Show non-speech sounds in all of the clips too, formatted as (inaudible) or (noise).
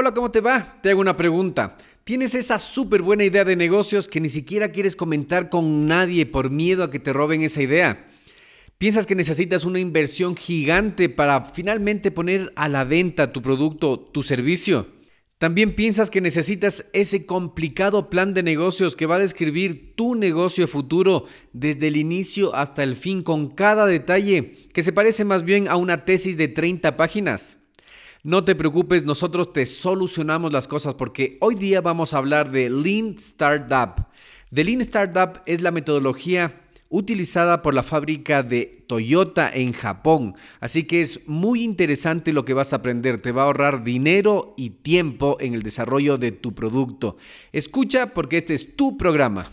Hola, ¿cómo te va? Te hago una pregunta. ¿Tienes esa súper buena idea de negocios que ni siquiera quieres comentar con nadie por miedo a que te roben esa idea? ¿Piensas que necesitas una inversión gigante para finalmente poner a la venta tu producto, tu servicio? También piensas que necesitas ese complicado plan de negocios que va a describir tu negocio futuro desde el inicio hasta el fin con cada detalle que se parece más bien a una tesis de 30 páginas. No te preocupes, nosotros te solucionamos las cosas porque hoy día vamos a hablar de Lean Startup. The Lean Startup es la metodología utilizada por la fábrica de Toyota en Japón. Así que es muy interesante lo que vas a aprender. Te va a ahorrar dinero y tiempo en el desarrollo de tu producto. Escucha porque este es tu programa.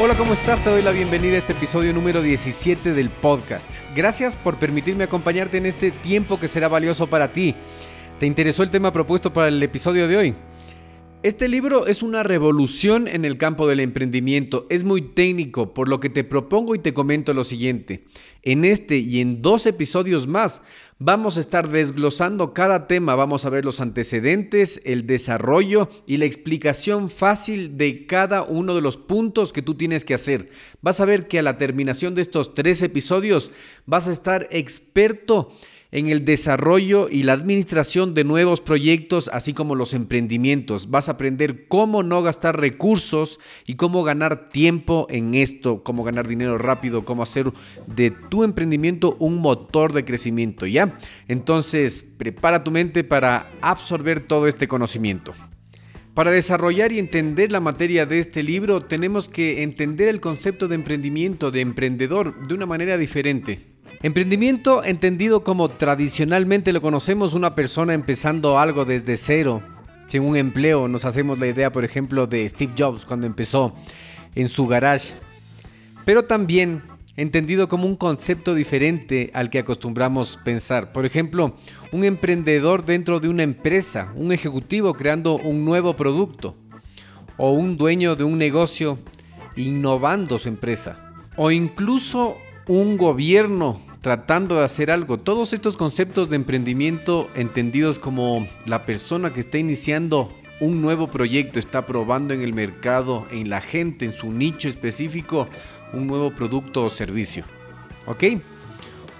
Hola, ¿cómo estás? Te doy la bienvenida a este episodio número 17 del podcast. Gracias por permitirme acompañarte en este tiempo que será valioso para ti. ¿Te interesó el tema propuesto para el episodio de hoy? Este libro es una revolución en el campo del emprendimiento. Es muy técnico, por lo que te propongo y te comento lo siguiente. En este y en dos episodios más vamos a estar desglosando cada tema. Vamos a ver los antecedentes, el desarrollo y la explicación fácil de cada uno de los puntos que tú tienes que hacer. Vas a ver que a la terminación de estos tres episodios vas a estar experto en el desarrollo y la administración de nuevos proyectos, así como los emprendimientos. Vas a aprender cómo no gastar recursos y cómo ganar tiempo en esto, cómo ganar dinero rápido, cómo hacer de tu emprendimiento un motor de crecimiento, ¿ya? Entonces, prepara tu mente para absorber todo este conocimiento. Para desarrollar y entender la materia de este libro, tenemos que entender el concepto de emprendimiento, de emprendedor, de una manera diferente. Emprendimiento entendido como tradicionalmente lo conocemos, una persona empezando algo desde cero, sin un empleo. Nos hacemos la idea, por ejemplo, de Steve Jobs cuando empezó en su garage. Pero también entendido como un concepto diferente al que acostumbramos pensar. Por ejemplo, un emprendedor dentro de una empresa, un ejecutivo creando un nuevo producto, o un dueño de un negocio innovando su empresa, o incluso un gobierno tratando de hacer algo. Todos estos conceptos de emprendimiento entendidos como la persona que está iniciando un nuevo proyecto, está probando en el mercado, en la gente, en su nicho específico, un nuevo producto o servicio. ¿Ok?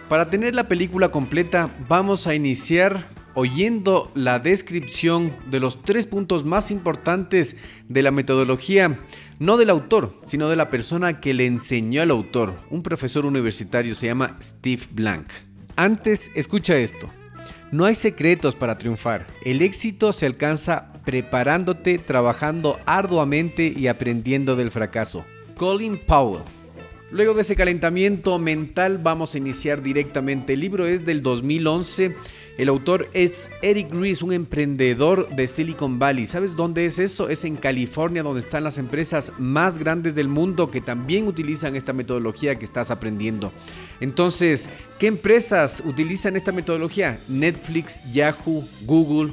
Para tener la película completa vamos a iniciar oyendo la descripción de los tres puntos más importantes de la metodología, no del autor, sino de la persona que le enseñó al autor. Un profesor universitario se llama Steve Blank. Antes, escucha esto. No hay secretos para triunfar. El éxito se alcanza preparándote, trabajando arduamente y aprendiendo del fracaso. Colin Powell. Luego de ese calentamiento mental vamos a iniciar directamente. El libro es del 2011. El autor es Eric Ries, un emprendedor de Silicon Valley. ¿Sabes dónde es eso? Es en California, donde están las empresas más grandes del mundo que también utilizan esta metodología que estás aprendiendo. Entonces, ¿qué empresas utilizan esta metodología? Netflix, Yahoo, Google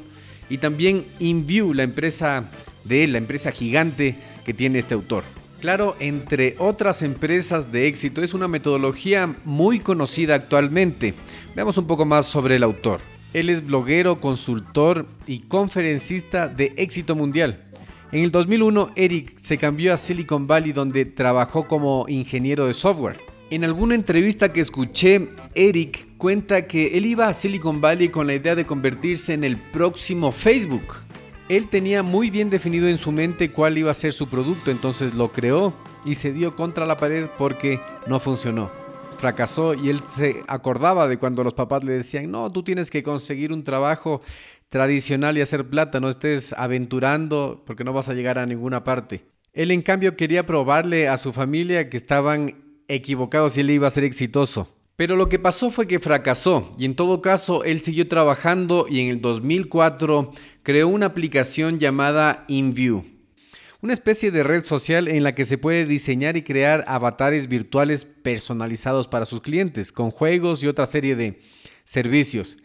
y también InView, la empresa de él, la empresa gigante que tiene este autor. Claro, entre otras empresas de éxito, es una metodología muy conocida actualmente. Veamos un poco más sobre el autor. Él es bloguero, consultor y conferencista de éxito mundial. En el 2001, Eric se cambió a Silicon Valley donde trabajó como ingeniero de software. En alguna entrevista que escuché, Eric cuenta que él iba a Silicon Valley con la idea de convertirse en el próximo Facebook. Él tenía muy bien definido en su mente cuál iba a ser su producto, entonces lo creó y se dio contra la pared porque no funcionó. Fracasó y él se acordaba de cuando los papás le decían, no, tú tienes que conseguir un trabajo tradicional y hacer plata, no estés aventurando porque no vas a llegar a ninguna parte. Él en cambio quería probarle a su familia que estaban equivocados y él iba a ser exitoso. Pero lo que pasó fue que fracasó y en todo caso él siguió trabajando y en el 2004 creó una aplicación llamada InView, una especie de red social en la que se puede diseñar y crear avatares virtuales personalizados para sus clientes, con juegos y otra serie de servicios.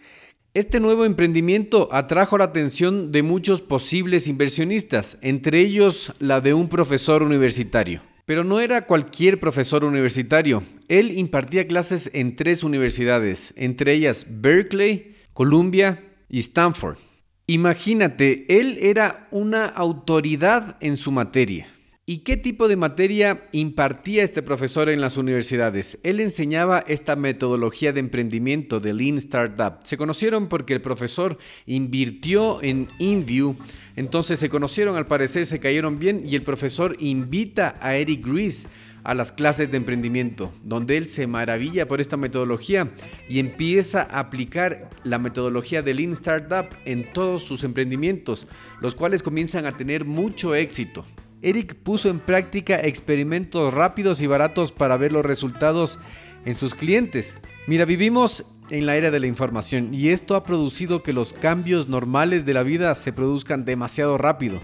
Este nuevo emprendimiento atrajo la atención de muchos posibles inversionistas, entre ellos la de un profesor universitario. Pero no era cualquier profesor universitario. Él impartía clases en tres universidades, entre ellas Berkeley, Columbia y Stanford. Imagínate, él era una autoridad en su materia. ¿Y qué tipo de materia impartía este profesor en las universidades? Él enseñaba esta metodología de emprendimiento de Lean Startup. Se conocieron porque el profesor invirtió en InView, entonces se conocieron, al parecer se cayeron bien y el profesor invita a Eric Ries a las clases de emprendimiento, donde él se maravilla por esta metodología y empieza a aplicar la metodología de Lean Startup en todos sus emprendimientos, los cuales comienzan a tener mucho éxito. Eric puso en práctica experimentos rápidos y baratos para ver los resultados en sus clientes. Mira, vivimos en la era de la información y esto ha producido que los cambios normales de la vida se produzcan demasiado rápido.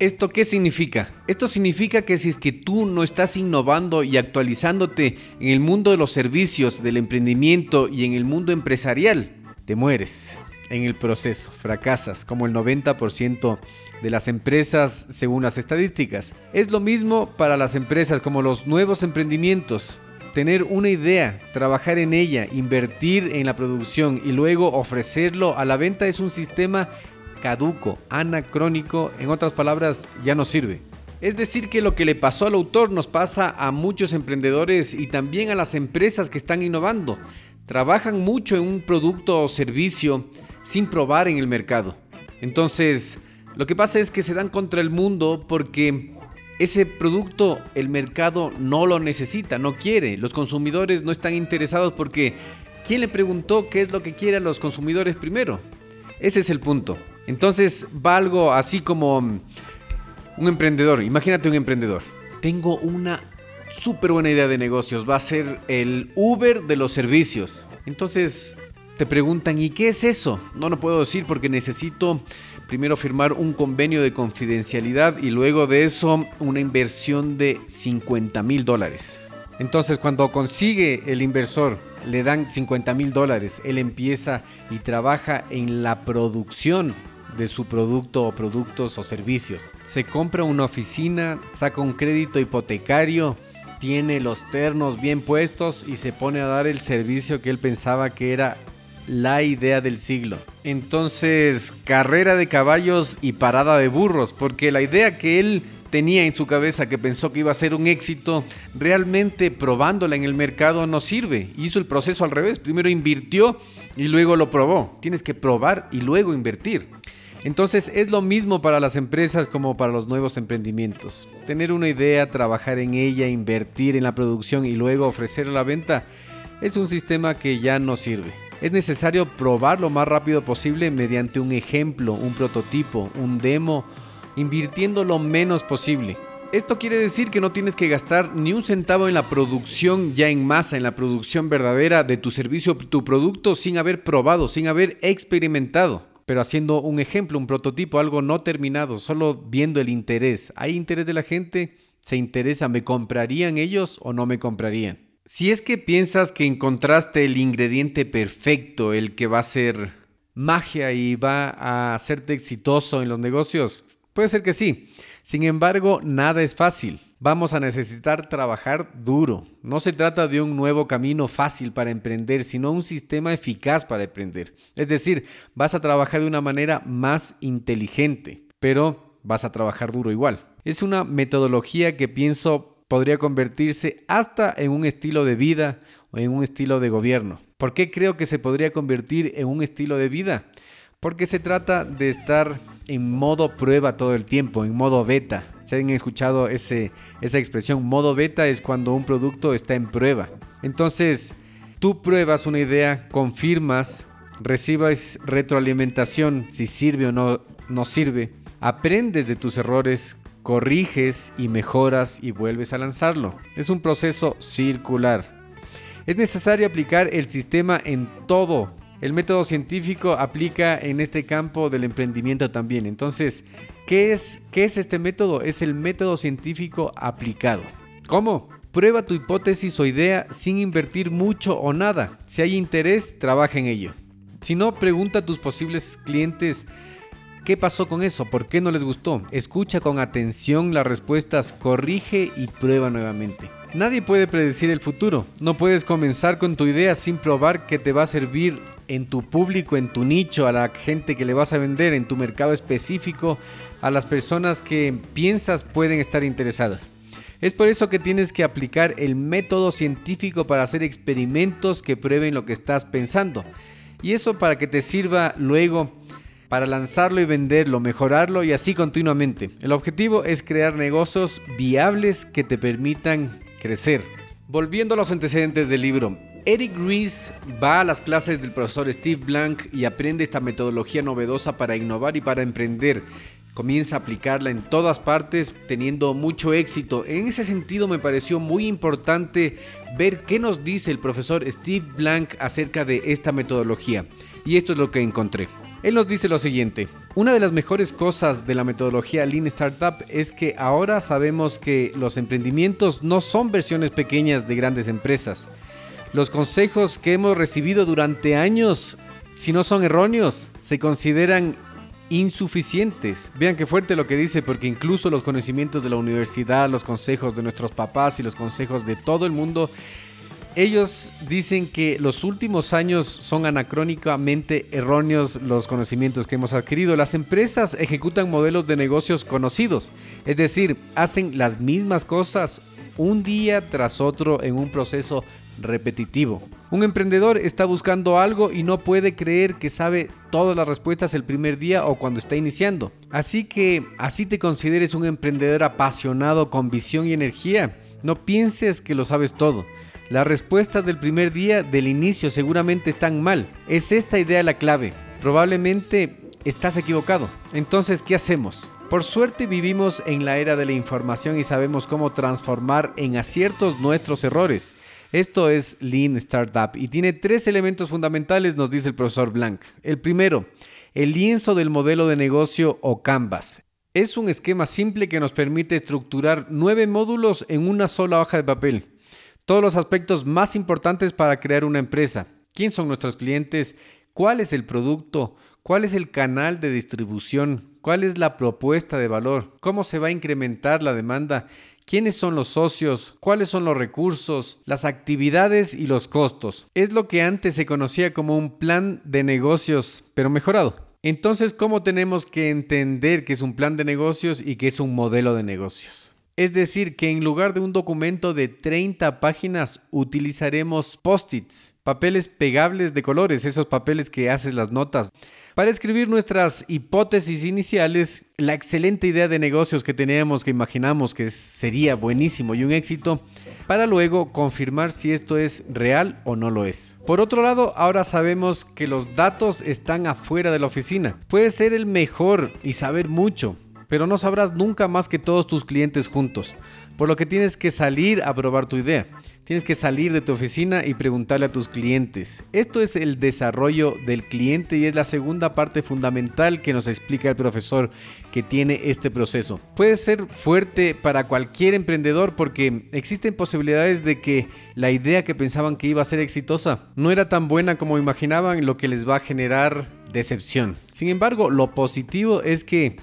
¿Esto qué significa? Esto significa que si es que tú no estás innovando y actualizándote en el mundo de los servicios, del emprendimiento y en el mundo empresarial, te mueres en el proceso, fracasas como el 90% de las empresas según las estadísticas. Es lo mismo para las empresas como los nuevos emprendimientos. Tener una idea, trabajar en ella, invertir en la producción y luego ofrecerlo a la venta es un sistema caduco, anacrónico, en otras palabras, ya no sirve. Es decir, que lo que le pasó al autor nos pasa a muchos emprendedores y también a las empresas que están innovando. Trabajan mucho en un producto o servicio sin probar en el mercado. Entonces, lo que pasa es que se dan contra el mundo porque ese producto el mercado no lo necesita, no quiere. Los consumidores no están interesados porque ¿quién le preguntó qué es lo que quieren los consumidores primero? Ese es el punto. Entonces va algo así como un emprendedor. Imagínate un emprendedor. Tengo una súper buena idea de negocios. Va a ser el Uber de los servicios. Entonces te preguntan, ¿y qué es eso? No lo puedo decir porque necesito primero firmar un convenio de confidencialidad y luego de eso una inversión de 50 mil dólares. Entonces cuando consigue el inversor, le dan 50 mil dólares, él empieza y trabaja en la producción de su producto o productos o servicios. Se compra una oficina, saca un crédito hipotecario, tiene los ternos bien puestos y se pone a dar el servicio que él pensaba que era la idea del siglo. Entonces, carrera de caballos y parada de burros, porque la idea que él tenía en su cabeza, que pensó que iba a ser un éxito, realmente probándola en el mercado no sirve. Hizo el proceso al revés. Primero invirtió y luego lo probó. Tienes que probar y luego invertir. Entonces es lo mismo para las empresas como para los nuevos emprendimientos. Tener una idea, trabajar en ella, invertir en la producción y luego ofrecer a la venta es un sistema que ya no sirve. Es necesario probar lo más rápido posible mediante un ejemplo, un prototipo, un demo, invirtiendo lo menos posible. Esto quiere decir que no tienes que gastar ni un centavo en la producción ya en masa, en la producción verdadera de tu servicio, tu producto, sin haber probado, sin haber experimentado, pero haciendo un ejemplo, un prototipo, algo no terminado, solo viendo el interés. ¿Hay interés de la gente? ¿Se interesa? ¿Me comprarían ellos o no me comprarían? Si es que piensas que encontraste el ingrediente perfecto, el que va a ser magia y va a hacerte exitoso en los negocios, puede ser que sí. Sin embargo, nada es fácil. Vamos a necesitar trabajar duro. No se trata de un nuevo camino fácil para emprender, sino un sistema eficaz para emprender. Es decir, vas a trabajar de una manera más inteligente, pero vas a trabajar duro igual. Es una metodología que pienso podría convertirse hasta en un estilo de vida o en un estilo de gobierno. ¿Por qué creo que se podría convertir en un estilo de vida? Porque se trata de estar en modo prueba todo el tiempo, en modo beta. ¿Se han escuchado esa expresión? Modo beta es cuando un producto está en prueba. Entonces, tú pruebas una idea, confirmas, recibes retroalimentación, si sirve o no, no sirve, aprendes de tus errores, corriges y mejoras y vuelves a lanzarlo. Es un proceso circular. Es necesario aplicar el sistema en todo el método científico aplica en este campo del emprendimiento también. Entonces, ¿qué es, qué es este método? Es el método científico aplicado. ¿Cómo? Prueba tu hipótesis o idea sin invertir mucho o nada. Si hay interés, trabaja en ello. Si no, pregunta a tus posibles clientes qué pasó con eso, por qué no les gustó. Escucha con atención las respuestas, corrige y prueba nuevamente. Nadie puede predecir el futuro. No puedes comenzar con tu idea sin probar que te va a servir en tu público, en tu nicho, a la gente que le vas a vender, en tu mercado específico, a las personas que piensas pueden estar interesadas. Es por eso que tienes que aplicar el método científico para hacer experimentos que prueben lo que estás pensando. Y eso para que te sirva luego para lanzarlo y venderlo, mejorarlo y así continuamente. El objetivo es crear negocios viables que te permitan crecer. Volviendo a los antecedentes del libro, Eric Ries va a las clases del profesor Steve Blank y aprende esta metodología novedosa para innovar y para emprender. Comienza a aplicarla en todas partes teniendo mucho éxito. En ese sentido me pareció muy importante ver qué nos dice el profesor Steve Blank acerca de esta metodología. Y esto es lo que encontré. Él nos dice lo siguiente, una de las mejores cosas de la metodología Lean Startup es que ahora sabemos que los emprendimientos no son versiones pequeñas de grandes empresas. Los consejos que hemos recibido durante años, si no son erróneos, se consideran insuficientes. Vean qué fuerte lo que dice, porque incluso los conocimientos de la universidad, los consejos de nuestros papás y los consejos de todo el mundo ellos dicen que los últimos años son anacrónicamente erróneos los conocimientos que hemos adquirido. Las empresas ejecutan modelos de negocios conocidos, es decir, hacen las mismas cosas un día tras otro en un proceso repetitivo. Un emprendedor está buscando algo y no puede creer que sabe todas las respuestas el primer día o cuando está iniciando. Así que así te consideres un emprendedor apasionado con visión y energía. No pienses que lo sabes todo. Las respuestas del primer día del inicio seguramente están mal. Es esta idea la clave. Probablemente estás equivocado. Entonces, ¿qué hacemos? Por suerte vivimos en la era de la información y sabemos cómo transformar en aciertos nuestros errores. Esto es Lean Startup y tiene tres elementos fundamentales, nos dice el profesor Blank. El primero, el lienzo del modelo de negocio o Canvas. Es un esquema simple que nos permite estructurar nueve módulos en una sola hoja de papel todos los aspectos más importantes para crear una empresa. ¿Quién son nuestros clientes? ¿Cuál es el producto? ¿Cuál es el canal de distribución? ¿Cuál es la propuesta de valor? ¿Cómo se va a incrementar la demanda? ¿Quiénes son los socios? ¿Cuáles son los recursos? Las actividades y los costos. Es lo que antes se conocía como un plan de negocios, pero mejorado. Entonces, ¿cómo tenemos que entender que es un plan de negocios y que es un modelo de negocios? Es decir, que en lugar de un documento de 30 páginas utilizaremos post-its, papeles pegables de colores, esos papeles que haces las notas. Para escribir nuestras hipótesis iniciales, la excelente idea de negocios que teníamos, que imaginamos que sería buenísimo y un éxito, para luego confirmar si esto es real o no lo es. Por otro lado, ahora sabemos que los datos están afuera de la oficina. Puedes ser el mejor y saber mucho, pero no sabrás nunca más que todos tus clientes juntos. Por lo que tienes que salir a probar tu idea. Tienes que salir de tu oficina y preguntarle a tus clientes. Esto es el desarrollo del cliente y es la segunda parte fundamental que nos explica el profesor que tiene este proceso. Puede ser fuerte para cualquier emprendedor porque existen posibilidades de que la idea que pensaban que iba a ser exitosa no era tan buena como imaginaban, lo que les va a generar decepción. Sin embargo, lo positivo es que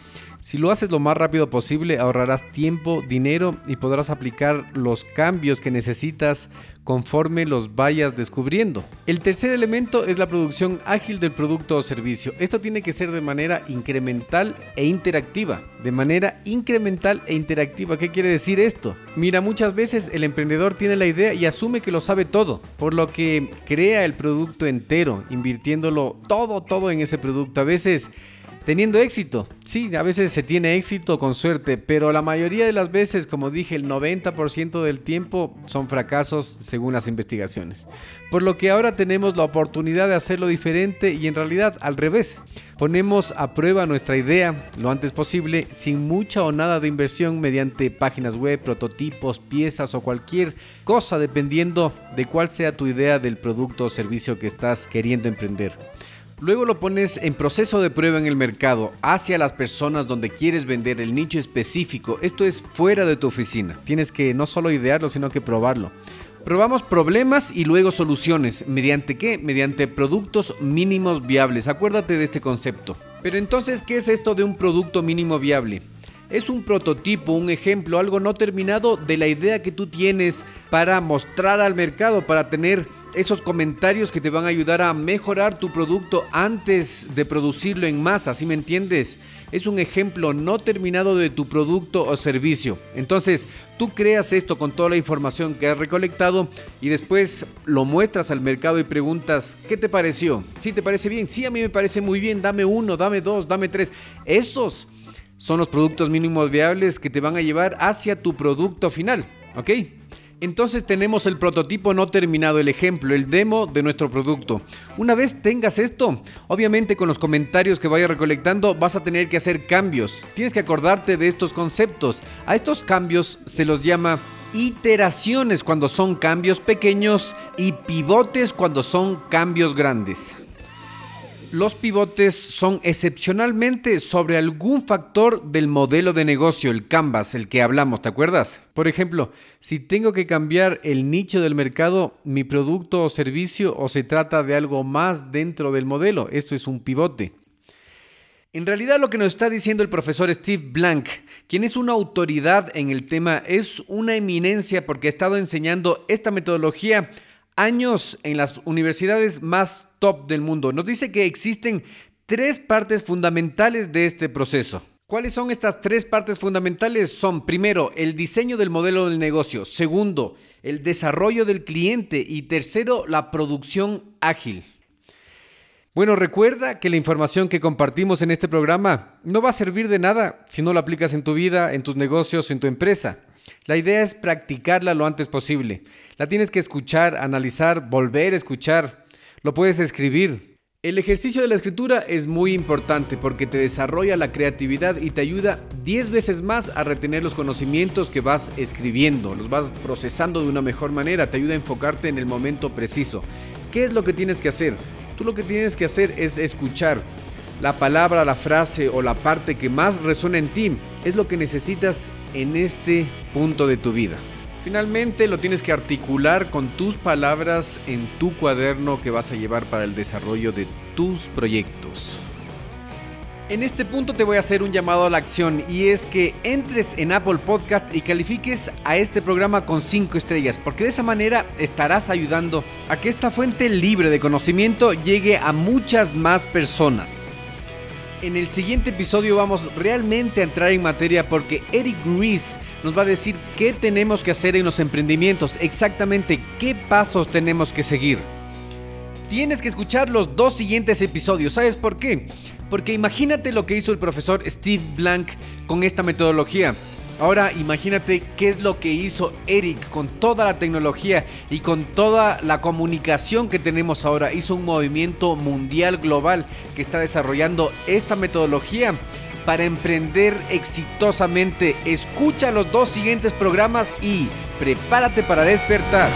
Si lo haces lo más rápido posible, ahorrarás tiempo, dinero y podrás aplicar los cambios que necesitas conforme los vayas descubriendo. El tercer elemento es la producción ágil del producto o servicio. Esto tiene que ser de manera incremental e interactiva. De manera incremental e interactiva, ¿qué quiere decir esto? Mira, muchas veces el emprendedor tiene la idea y asume que lo sabe todo, por lo que crea el producto entero, invirtiéndolo todo, todo en ese producto. A veces teniendo éxito. Sí, a veces se tiene éxito con suerte, pero la mayoría de las veces, como dije, el 90% del tiempo son fracasos según las investigaciones. Por lo que ahora tenemos la oportunidad de hacerlo diferente y en realidad al revés. Ponemos a prueba nuestra idea lo antes posible sin mucha o nada de inversión mediante páginas web, prototipos, piezas o cualquier cosa dependiendo de cuál sea tu idea del producto o servicio que estás queriendo emprender. Luego lo pones en proceso de prueba en el mercado, hacia las personas donde quieres vender el nicho específico. Esto es fuera de tu oficina. Tienes que no solo idearlo, sino que probarlo. Probamos problemas y luego soluciones. ¿Mediante qué? Mediante productos mínimos viables. Acuérdate de este concepto. Pero entonces, ¿qué es esto de un producto mínimo viable? Es un prototipo, un ejemplo, algo no terminado de la idea que tú tienes para mostrar al mercado, para tener esos comentarios que te van a ayudar a mejorar tu producto antes de producirlo en masa, ¿sí me entiendes? Es un ejemplo no terminado de tu producto o servicio. Entonces, tú creas esto con toda la información que has recolectado y después lo muestras al mercado y preguntas, ¿qué te pareció? ¿Sí te parece bien? Sí, a mí me parece muy bien, dame uno, dame dos, dame tres. Esos son los productos mínimos viables que te van a llevar hacia tu producto final, ¿ok? Entonces tenemos el prototipo no terminado, el ejemplo, el demo de nuestro producto. Una vez tengas esto, obviamente con los comentarios que vayas recolectando vas a tener que hacer cambios. Tienes que acordarte de estos conceptos. A estos cambios se los llama iteraciones cuando son cambios pequeños y pivotes cuando son cambios grandes. Los pivotes son excepcionalmente sobre algún factor del modelo de negocio, el canvas, el que hablamos, ¿te acuerdas? Por ejemplo, si tengo que cambiar el nicho del mercado, mi producto o servicio, o se trata de algo más dentro del modelo, esto es un pivote. En realidad lo que nos está diciendo el profesor Steve Blank, quien es una autoridad en el tema, es una eminencia porque ha estado enseñando esta metodología años en las universidades más del mundo. Nos dice que existen tres partes fundamentales de este proceso. ¿Cuáles son estas tres partes fundamentales? Son, primero, el diseño del modelo del negocio. Segundo, el desarrollo del cliente. Y tercero, la producción ágil. Bueno, recuerda que la información que compartimos en este programa no va a servir de nada si no la aplicas en tu vida, en tus negocios, en tu empresa. La idea es practicarla lo antes posible. La tienes que escuchar, analizar, volver a escuchar. Lo puedes escribir. El ejercicio de la escritura es muy importante porque te desarrolla la creatividad y te ayuda 10 veces más a retener los conocimientos que vas escribiendo, los vas procesando de una mejor manera, te ayuda a enfocarte en el momento preciso. ¿Qué es lo que tienes que hacer? Tú lo que tienes que hacer es escuchar, la palabra, la frase o la parte que más resuena en ti es lo que necesitas en este punto de tu vida. Finalmente lo tienes que articular con tus palabras en tu cuaderno que vas a llevar para el desarrollo de tus proyectos. En este punto te voy a hacer un llamado a la acción y es que entres en Apple Podcast y califiques a este programa con 5 estrellas, porque de esa manera estarás ayudando a que esta fuente libre de conocimiento llegue a muchas más personas. En el siguiente episodio vamos realmente a entrar en materia porque Eric Ries nos va a decir qué tenemos que hacer en los emprendimientos, exactamente qué pasos tenemos que seguir. Tienes que escuchar los dos siguientes episodios, ¿sabes por qué? Porque imagínate lo que hizo el profesor Steve Blank con esta metodología. Ahora imagínate qué es lo que hizo Eric con toda la tecnología y con toda la comunicación que tenemos ahora. Hizo un movimiento mundial global que está desarrollando esta metodología para emprender exitosamente. Escucha los dos siguientes programas y prepárate para despertar.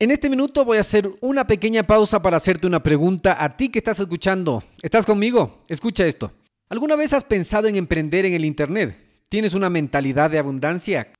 En este minuto voy a hacer una pequeña pausa para hacerte una pregunta a ti que estás escuchando. ¿Estás conmigo? Escucha esto. ¿Alguna vez has pensado en emprender en el Internet? ¿Tienes una mentalidad de abundancia?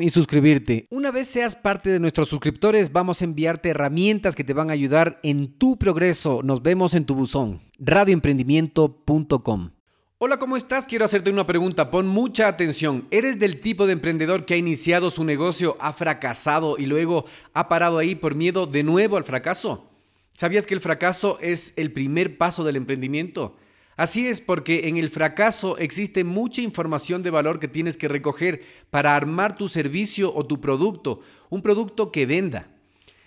y suscribirte. Una vez seas parte de nuestros suscriptores, vamos a enviarte herramientas que te van a ayudar en tu progreso. Nos vemos en tu buzón. radioemprendimiento.com. Hola, ¿cómo estás? Quiero hacerte una pregunta. Pon mucha atención. ¿Eres del tipo de emprendedor que ha iniciado su negocio, ha fracasado y luego ha parado ahí por miedo de nuevo al fracaso? ¿Sabías que el fracaso es el primer paso del emprendimiento? Así es porque en el fracaso existe mucha información de valor que tienes que recoger para armar tu servicio o tu producto, un producto que venda.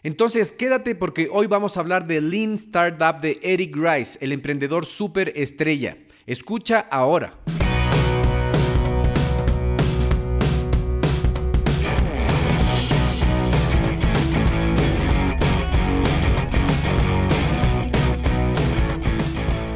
Entonces quédate porque hoy vamos a hablar de Lean Startup de Eric Rice, el emprendedor super estrella. Escucha ahora.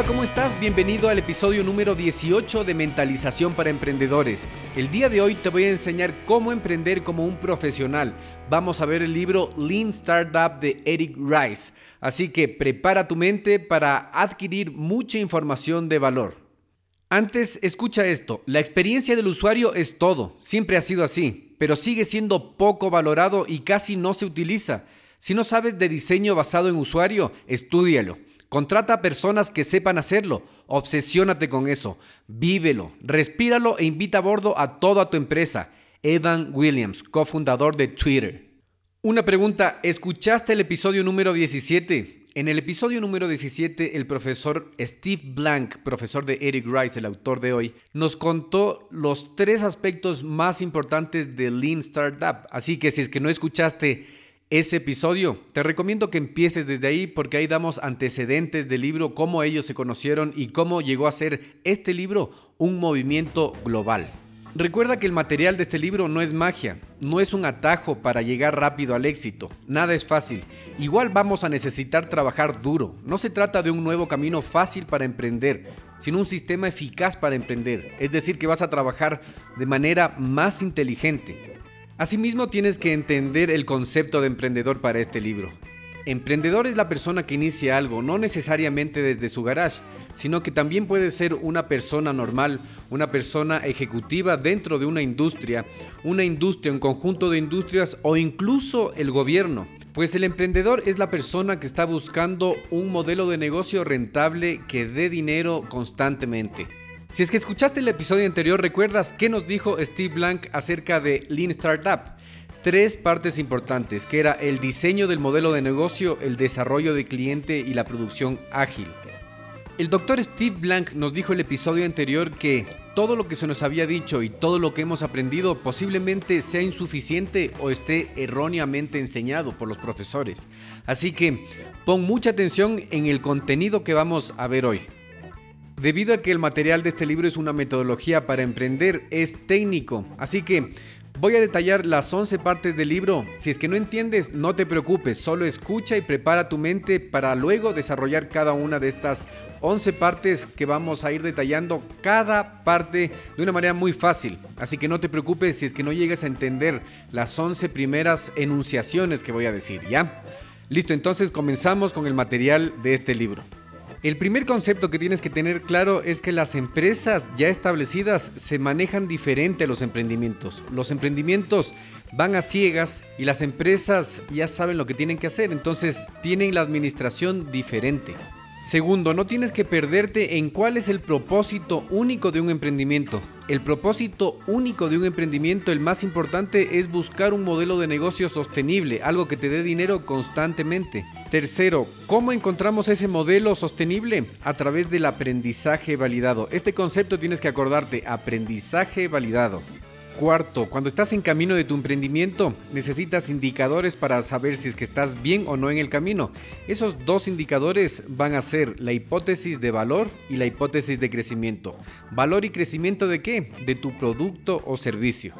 Hola, ¿cómo estás? Bienvenido al episodio número 18 de Mentalización para Emprendedores. El día de hoy te voy a enseñar cómo emprender como un profesional. Vamos a ver el libro Lean Startup de Eric Rice. Así que prepara tu mente para adquirir mucha información de valor. Antes, escucha esto. La experiencia del usuario es todo. Siempre ha sido así, pero sigue siendo poco valorado y casi no se utiliza. Si no sabes de diseño basado en usuario, estúdialo. Contrata personas que sepan hacerlo. Obsesiónate con eso. Vívelo, respíralo e invita a bordo a toda tu empresa. Evan Williams, cofundador de Twitter. Una pregunta, ¿escuchaste el episodio número 17? En el episodio número 17, el profesor Steve Blank, profesor de Eric Rice, el autor de hoy, nos contó los tres aspectos más importantes de Lean Startup. Así que si es que no escuchaste ese episodio. Te recomiendo que empieces desde ahí porque ahí damos antecedentes del libro, cómo ellos se conocieron y cómo llegó a ser este libro un movimiento global. Recuerda que el material de este libro no es magia, no es un atajo para llegar rápido al éxito, nada es fácil. Igual vamos a necesitar trabajar duro, no se trata de un nuevo camino fácil para emprender, sino un sistema eficaz para emprender, es decir, que vas a trabajar de manera más inteligente. Asimismo, tienes que entender el concepto de emprendedor para este libro. Emprendedor es la persona que inicia algo, no necesariamente desde su garage, sino que también puede ser una persona normal, una persona ejecutiva dentro de una industria, una industria, un conjunto de industrias o incluso el gobierno. Pues el emprendedor es la persona que está buscando un modelo de negocio rentable que dé dinero constantemente. Si es que escuchaste el episodio anterior, recuerdas qué nos dijo Steve Blank acerca de Lean Startup. Tres partes importantes, que era el diseño del modelo de negocio, el desarrollo de cliente y la producción ágil. El doctor Steve Blank nos dijo el episodio anterior que todo lo que se nos había dicho y todo lo que hemos aprendido posiblemente sea insuficiente o esté erróneamente enseñado por los profesores. Así que pon mucha atención en el contenido que vamos a ver hoy. Debido a que el material de este libro es una metodología para emprender, es técnico, así que Voy a detallar las 11 partes del libro. Si es que no entiendes, no te preocupes, solo escucha y prepara tu mente para luego desarrollar cada una de estas 11 partes que vamos a ir detallando cada parte de una manera muy fácil. Así que no te preocupes si es que no llegas a entender las 11 primeras enunciaciones que voy a decir, ¿ya? Listo, entonces comenzamos con el material de este libro. El primer concepto que tienes que tener claro es que las empresas ya establecidas se manejan diferente a los emprendimientos. Los emprendimientos van a ciegas y las empresas ya saben lo que tienen que hacer, entonces tienen la administración diferente. Segundo, no tienes que perderte en cuál es el propósito único de un emprendimiento. El propósito único de un emprendimiento, el más importante, es buscar un modelo de negocio sostenible, algo que te dé dinero constantemente. Tercero, ¿cómo encontramos ese modelo sostenible? A través del aprendizaje validado. Este concepto tienes que acordarte, aprendizaje validado. Cuarto, cuando estás en camino de tu emprendimiento, necesitas indicadores para saber si es que estás bien o no en el camino. Esos dos indicadores van a ser la hipótesis de valor y la hipótesis de crecimiento. ¿Valor y crecimiento de qué? De tu producto o servicio.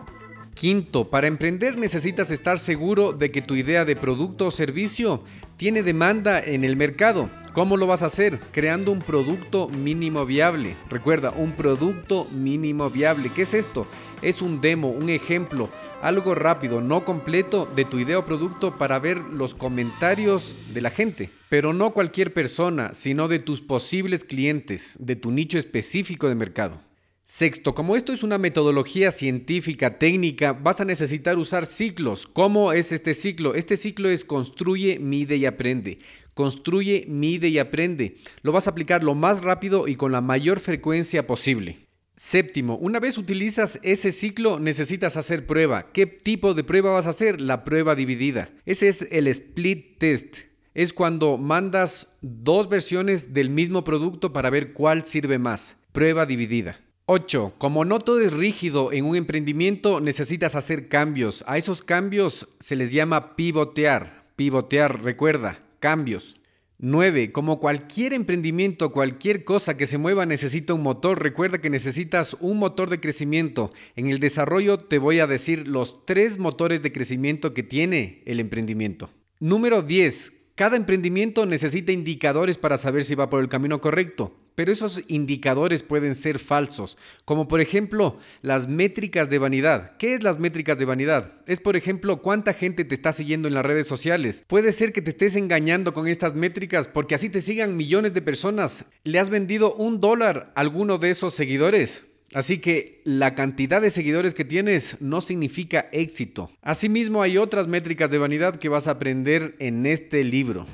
Quinto, para emprender necesitas estar seguro de que tu idea de producto o servicio tiene demanda en el mercado. ¿Cómo lo vas a hacer? Creando un producto mínimo viable. Recuerda, un producto mínimo viable. ¿Qué es esto? Es un demo, un ejemplo, algo rápido, no completo de tu idea o producto para ver los comentarios de la gente. Pero no cualquier persona, sino de tus posibles clientes, de tu nicho específico de mercado. Sexto, como esto es una metodología científica, técnica, vas a necesitar usar ciclos. ¿Cómo es este ciclo? Este ciclo es construye, mide y aprende. Construye, mide y aprende. Lo vas a aplicar lo más rápido y con la mayor frecuencia posible. Séptimo, una vez utilizas ese ciclo necesitas hacer prueba. ¿Qué tipo de prueba vas a hacer? La prueba dividida. Ese es el split test. Es cuando mandas dos versiones del mismo producto para ver cuál sirve más. Prueba dividida. 8. Como no todo es rígido en un emprendimiento, necesitas hacer cambios. A esos cambios se les llama pivotear. Pivotear, recuerda, cambios. 9. Como cualquier emprendimiento, cualquier cosa que se mueva necesita un motor. Recuerda que necesitas un motor de crecimiento. En el desarrollo te voy a decir los tres motores de crecimiento que tiene el emprendimiento. Número 10. Cada emprendimiento necesita indicadores para saber si va por el camino correcto, pero esos indicadores pueden ser falsos, como por ejemplo las métricas de vanidad. ¿Qué es las métricas de vanidad? Es por ejemplo cuánta gente te está siguiendo en las redes sociales. Puede ser que te estés engañando con estas métricas porque así te sigan millones de personas. ¿Le has vendido un dólar a alguno de esos seguidores? Así que la cantidad de seguidores que tienes no significa éxito. Asimismo hay otras métricas de vanidad que vas a aprender en este libro.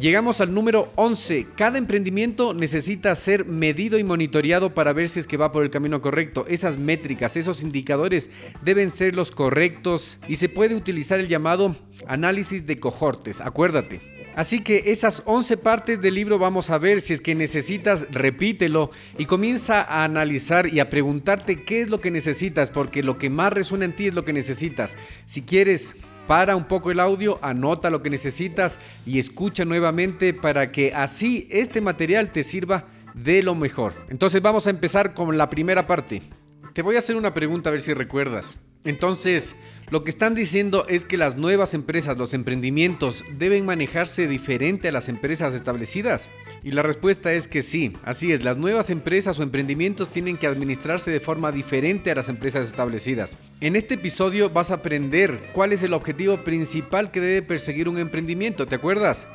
Llegamos al número 11. Cada emprendimiento necesita ser medido y monitoreado para ver si es que va por el camino correcto. Esas métricas, esos indicadores deben ser los correctos y se puede utilizar el llamado análisis de cohortes. Acuérdate, Así que esas 11 partes del libro vamos a ver, si es que necesitas, repítelo y comienza a analizar y a preguntarte qué es lo que necesitas, porque lo que más resuena en ti es lo que necesitas. Si quieres para un poco el audio, anota lo que necesitas y escucha nuevamente para que así este material te sirva de lo mejor. Entonces vamos a empezar con la primera parte. Te voy a hacer una pregunta a ver si recuerdas. Entonces, lo que están diciendo es que las nuevas empresas, los emprendimientos, deben manejarse diferente a las empresas establecidas. Y la respuesta es que sí, así es, las nuevas empresas o emprendimientos tienen que administrarse de forma diferente a las empresas establecidas. En este episodio vas a aprender cuál es el objetivo principal que debe perseguir un emprendimiento, ¿te acuerdas?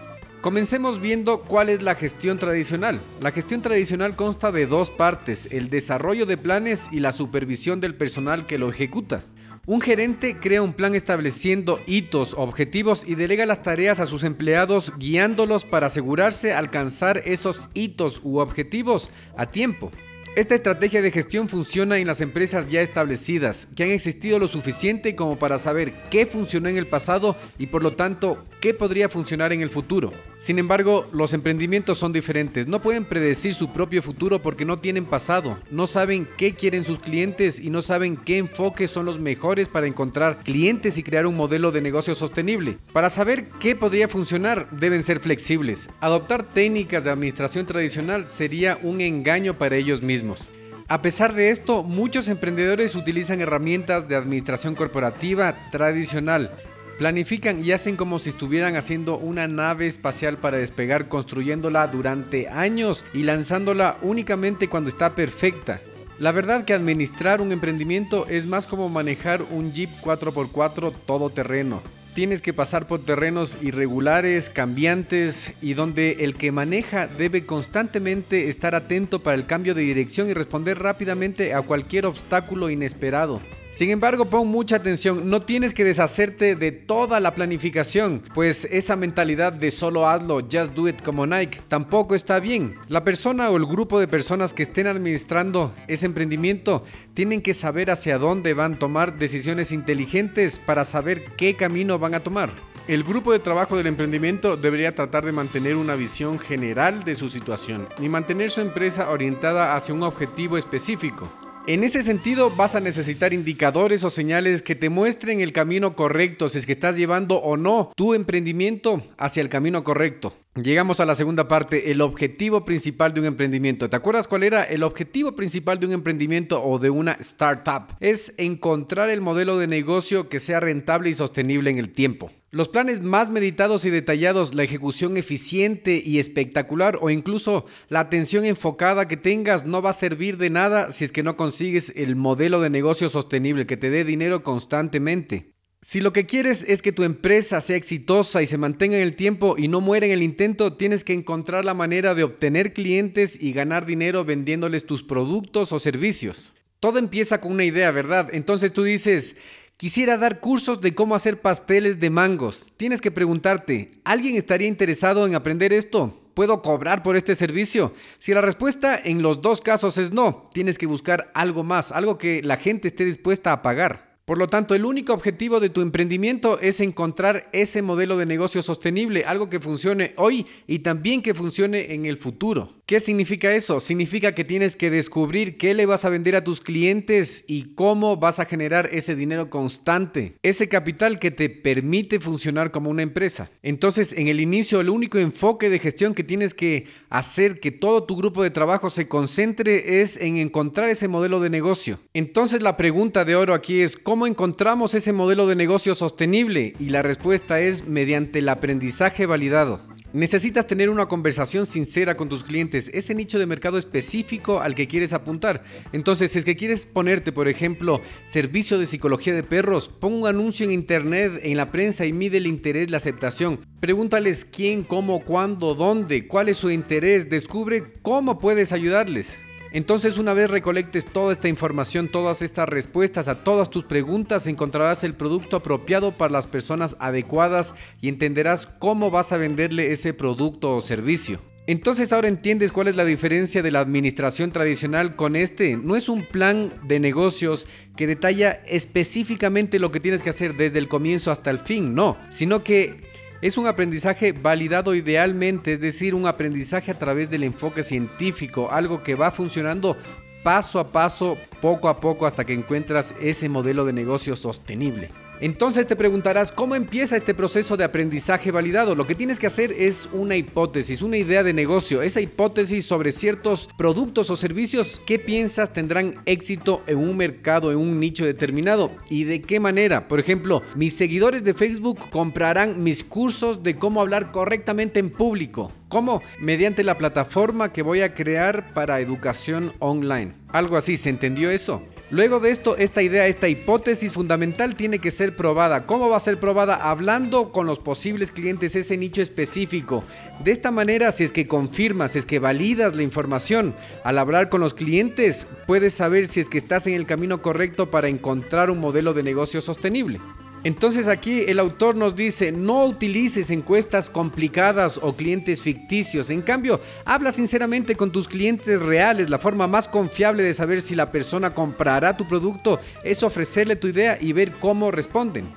Comencemos viendo cuál es la gestión tradicional. La gestión tradicional consta de dos partes, el desarrollo de planes y la supervisión del personal que lo ejecuta. Un gerente crea un plan estableciendo hitos, objetivos y delega las tareas a sus empleados guiándolos para asegurarse alcanzar esos hitos u objetivos a tiempo. Esta estrategia de gestión funciona en las empresas ya establecidas, que han existido lo suficiente como para saber qué funcionó en el pasado y por lo tanto qué podría funcionar en el futuro. Sin embargo, los emprendimientos son diferentes, no pueden predecir su propio futuro porque no tienen pasado, no saben qué quieren sus clientes y no saben qué enfoques son los mejores para encontrar clientes y crear un modelo de negocio sostenible. Para saber qué podría funcionar, deben ser flexibles. Adoptar técnicas de administración tradicional sería un engaño para ellos mismos. A pesar de esto, muchos emprendedores utilizan herramientas de administración corporativa tradicional. Planifican y hacen como si estuvieran haciendo una nave espacial para despegar construyéndola durante años y lanzándola únicamente cuando está perfecta. La verdad que administrar un emprendimiento es más como manejar un Jeep 4x4 todoterreno tienes que pasar por terrenos irregulares, cambiantes y donde el que maneja debe constantemente estar atento para el cambio de dirección y responder rápidamente a cualquier obstáculo inesperado. Sin embargo, pon mucha atención, no tienes que deshacerte de toda la planificación, pues esa mentalidad de solo hazlo, just do it como Nike, tampoco está bien. La persona o el grupo de personas que estén administrando ese emprendimiento tienen que saber hacia dónde van a tomar decisiones inteligentes para saber qué camino van a tomar. El grupo de trabajo del emprendimiento debería tratar de mantener una visión general de su situación y mantener su empresa orientada hacia un objetivo específico. En ese sentido vas a necesitar indicadores o señales que te muestren el camino correcto, si es que estás llevando o no tu emprendimiento hacia el camino correcto. Llegamos a la segunda parte, el objetivo principal de un emprendimiento. ¿Te acuerdas cuál era el objetivo principal de un emprendimiento o de una startup? Es encontrar el modelo de negocio que sea rentable y sostenible en el tiempo. Los planes más meditados y detallados, la ejecución eficiente y espectacular o incluso la atención enfocada que tengas no va a servir de nada si es que no consigues el modelo de negocio sostenible que te dé dinero constantemente. Si lo que quieres es que tu empresa sea exitosa y se mantenga en el tiempo y no muera en el intento, tienes que encontrar la manera de obtener clientes y ganar dinero vendiéndoles tus productos o servicios. Todo empieza con una idea, ¿verdad? Entonces tú dices, quisiera dar cursos de cómo hacer pasteles de mangos. Tienes que preguntarte, ¿alguien estaría interesado en aprender esto? ¿Puedo cobrar por este servicio? Si la respuesta en los dos casos es no, tienes que buscar algo más, algo que la gente esté dispuesta a pagar. Por lo tanto, el único objetivo de tu emprendimiento es encontrar ese modelo de negocio sostenible, algo que funcione hoy y también que funcione en el futuro. ¿Qué significa eso? Significa que tienes que descubrir qué le vas a vender a tus clientes y cómo vas a generar ese dinero constante, ese capital que te permite funcionar como una empresa. Entonces, en el inicio, el único enfoque de gestión que tienes que hacer que todo tu grupo de trabajo se concentre es en encontrar ese modelo de negocio. Entonces, la pregunta de oro aquí es, ¿cómo encontramos ese modelo de negocio sostenible? Y la respuesta es mediante el aprendizaje validado. Necesitas tener una conversación sincera con tus clientes, ese nicho de mercado específico al que quieres apuntar. Entonces, si es que quieres ponerte, por ejemplo, servicio de psicología de perros, pon un anuncio en internet, en la prensa y mide el interés, la aceptación. Pregúntales quién, cómo, cuándo, dónde, cuál es su interés, descubre cómo puedes ayudarles. Entonces una vez recolectes toda esta información, todas estas respuestas a todas tus preguntas, encontrarás el producto apropiado para las personas adecuadas y entenderás cómo vas a venderle ese producto o servicio. Entonces ahora entiendes cuál es la diferencia de la administración tradicional con este. No es un plan de negocios que detalla específicamente lo que tienes que hacer desde el comienzo hasta el fin, no, sino que es un aprendizaje validado idealmente, es decir, un aprendizaje a través del enfoque científico, algo que va funcionando paso a paso, poco a poco, hasta que encuentras ese modelo de negocio sostenible. Entonces te preguntarás, ¿cómo empieza este proceso de aprendizaje validado? Lo que tienes que hacer es una hipótesis, una idea de negocio, esa hipótesis sobre ciertos productos o servicios que piensas tendrán éxito en un mercado, en un nicho determinado y de qué manera. Por ejemplo, mis seguidores de Facebook comprarán mis cursos de cómo hablar correctamente en público. ¿Cómo? Mediante la plataforma que voy a crear para educación online. Algo así, ¿se entendió eso? Luego de esto, esta idea, esta hipótesis fundamental tiene que ser probada. ¿Cómo va a ser probada? Hablando con los posibles clientes ese nicho específico. De esta manera, si es que confirmas, si es que validas la información, al hablar con los clientes, puedes saber si es que estás en el camino correcto para encontrar un modelo de negocio sostenible. Entonces aquí el autor nos dice, no utilices encuestas complicadas o clientes ficticios, en cambio, habla sinceramente con tus clientes reales, la forma más confiable de saber si la persona comprará tu producto es ofrecerle tu idea y ver cómo responden.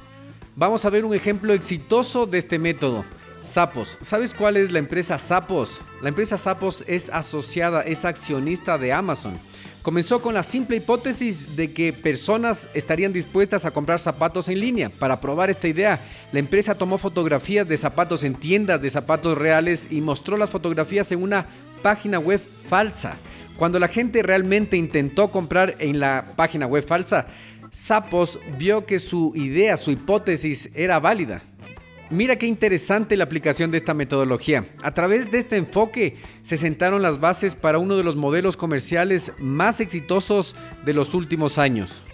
Vamos a ver un ejemplo exitoso de este método. Sapos. ¿Sabes cuál es la empresa Sapos? La empresa Sapos es asociada, es accionista de Amazon. Comenzó con la simple hipótesis de que personas estarían dispuestas a comprar zapatos en línea. Para probar esta idea, la empresa tomó fotografías de zapatos en tiendas de zapatos reales y mostró las fotografías en una página web falsa. Cuando la gente realmente intentó comprar en la página web falsa, Sapos vio que su idea, su hipótesis era válida. Mira qué interesante la aplicación de esta metodología. A través de este enfoque se sentaron las bases para uno de los modelos comerciales más exitosos de los últimos años.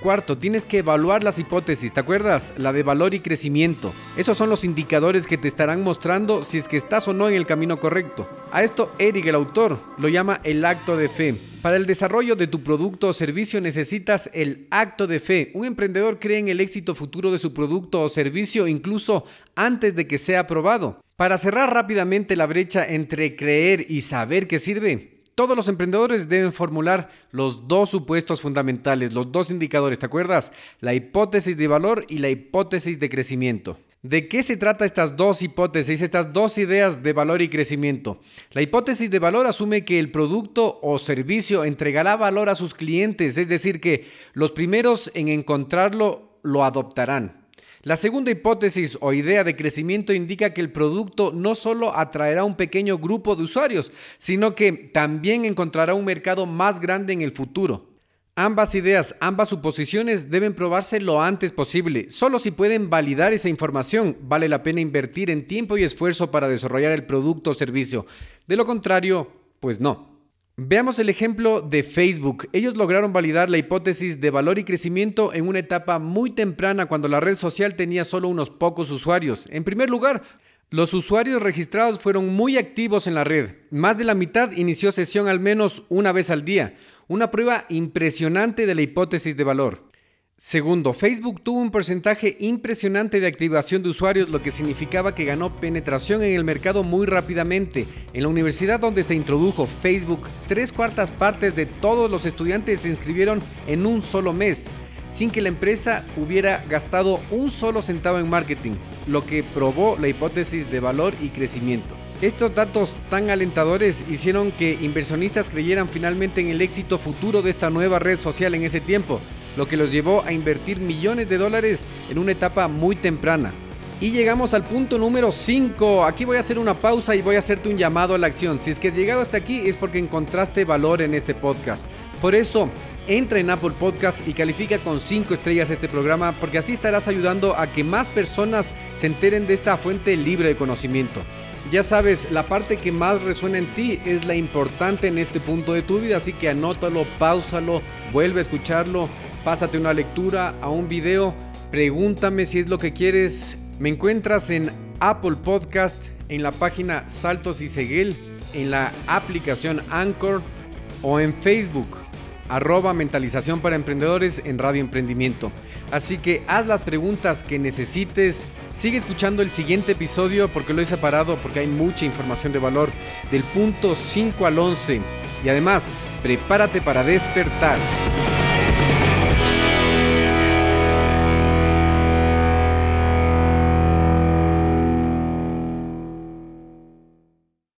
Cuarto, tienes que evaluar las hipótesis, ¿te acuerdas? La de valor y crecimiento. Esos son los indicadores que te estarán mostrando si es que estás o no en el camino correcto. A esto Eric, el autor, lo llama el acto de fe. Para el desarrollo de tu producto o servicio necesitas el acto de fe. Un emprendedor cree en el éxito futuro de su producto o servicio incluso antes de que sea aprobado. Para cerrar rápidamente la brecha entre creer y saber que sirve, todos los emprendedores deben formular los dos supuestos fundamentales, los dos indicadores, ¿te acuerdas? La hipótesis de valor y la hipótesis de crecimiento. ¿De qué se trata estas dos hipótesis, estas dos ideas de valor y crecimiento? La hipótesis de valor asume que el producto o servicio entregará valor a sus clientes, es decir, que los primeros en encontrarlo lo adoptarán. La segunda hipótesis o idea de crecimiento indica que el producto no solo atraerá un pequeño grupo de usuarios, sino que también encontrará un mercado más grande en el futuro. Ambas ideas, ambas suposiciones deben probarse lo antes posible. Solo si pueden validar esa información vale la pena invertir en tiempo y esfuerzo para desarrollar el producto o servicio. De lo contrario, pues no. Veamos el ejemplo de Facebook. Ellos lograron validar la hipótesis de valor y crecimiento en una etapa muy temprana cuando la red social tenía solo unos pocos usuarios. En primer lugar, los usuarios registrados fueron muy activos en la red. Más de la mitad inició sesión al menos una vez al día. Una prueba impresionante de la hipótesis de valor. Segundo, Facebook tuvo un porcentaje impresionante de activación de usuarios, lo que significaba que ganó penetración en el mercado muy rápidamente. En la universidad donde se introdujo Facebook, tres cuartas partes de todos los estudiantes se inscribieron en un solo mes, sin que la empresa hubiera gastado un solo centavo en marketing, lo que probó la hipótesis de valor y crecimiento. Estos datos tan alentadores hicieron que inversionistas creyeran finalmente en el éxito futuro de esta nueva red social en ese tiempo lo que los llevó a invertir millones de dólares en una etapa muy temprana. Y llegamos al punto número 5. Aquí voy a hacer una pausa y voy a hacerte un llamado a la acción. Si es que has llegado hasta aquí es porque encontraste valor en este podcast. Por eso, entra en Apple Podcast y califica con 5 estrellas este programa porque así estarás ayudando a que más personas se enteren de esta fuente libre de conocimiento. Ya sabes, la parte que más resuena en ti es la importante en este punto de tu vida, así que anótalo, pausalo, vuelve a escucharlo pásate una lectura, a un video, pregúntame si es lo que quieres. Me encuentras en Apple Podcast, en la página Saltos y Seguel, en la aplicación Anchor o en Facebook, arroba mentalización para emprendedores en Radio Emprendimiento. Así que haz las preguntas que necesites. Sigue escuchando el siguiente episodio porque lo he separado porque hay mucha información de valor del punto 5 al 11. Y además, prepárate para despertar.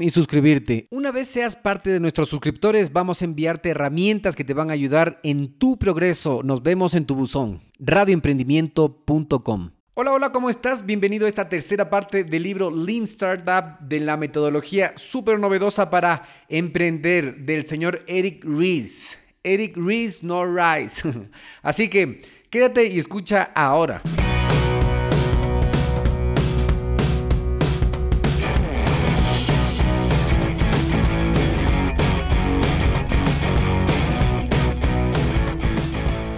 y suscribirte. Una vez seas parte de nuestros suscriptores, vamos a enviarte herramientas que te van a ayudar en tu progreso. Nos vemos en tu buzón. radioemprendimiento.com Hola, hola, ¿cómo estás? Bienvenido a esta tercera parte del libro Lean Startup de la metodología súper novedosa para emprender del señor Eric Ries. Eric Ries, no Rise. (laughs) Así que quédate y escucha ahora.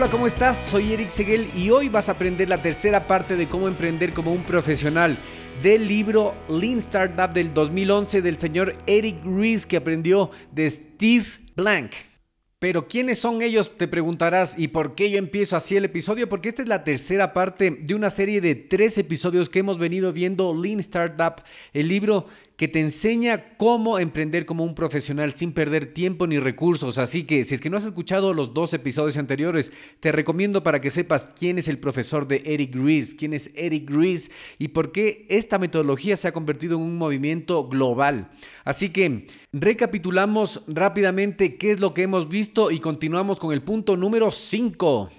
Hola, ¿cómo estás? Soy Eric Seguel y hoy vas a aprender la tercera parte de cómo emprender como un profesional del libro Lean Startup del 2011 del señor Eric Ries que aprendió de Steve Blank. Pero ¿quiénes son ellos? Te preguntarás. ¿Y por qué yo empiezo así el episodio? Porque esta es la tercera parte de una serie de tres episodios que hemos venido viendo Lean Startup, el libro que te enseña cómo emprender como un profesional sin perder tiempo ni recursos. Así que si es que no has escuchado los dos episodios anteriores, te recomiendo para que sepas quién es el profesor de Eric Ries, quién es Eric Ries y por qué esta metodología se ha convertido en un movimiento global. Así que recapitulamos rápidamente qué es lo que hemos visto y continuamos con el punto número 5.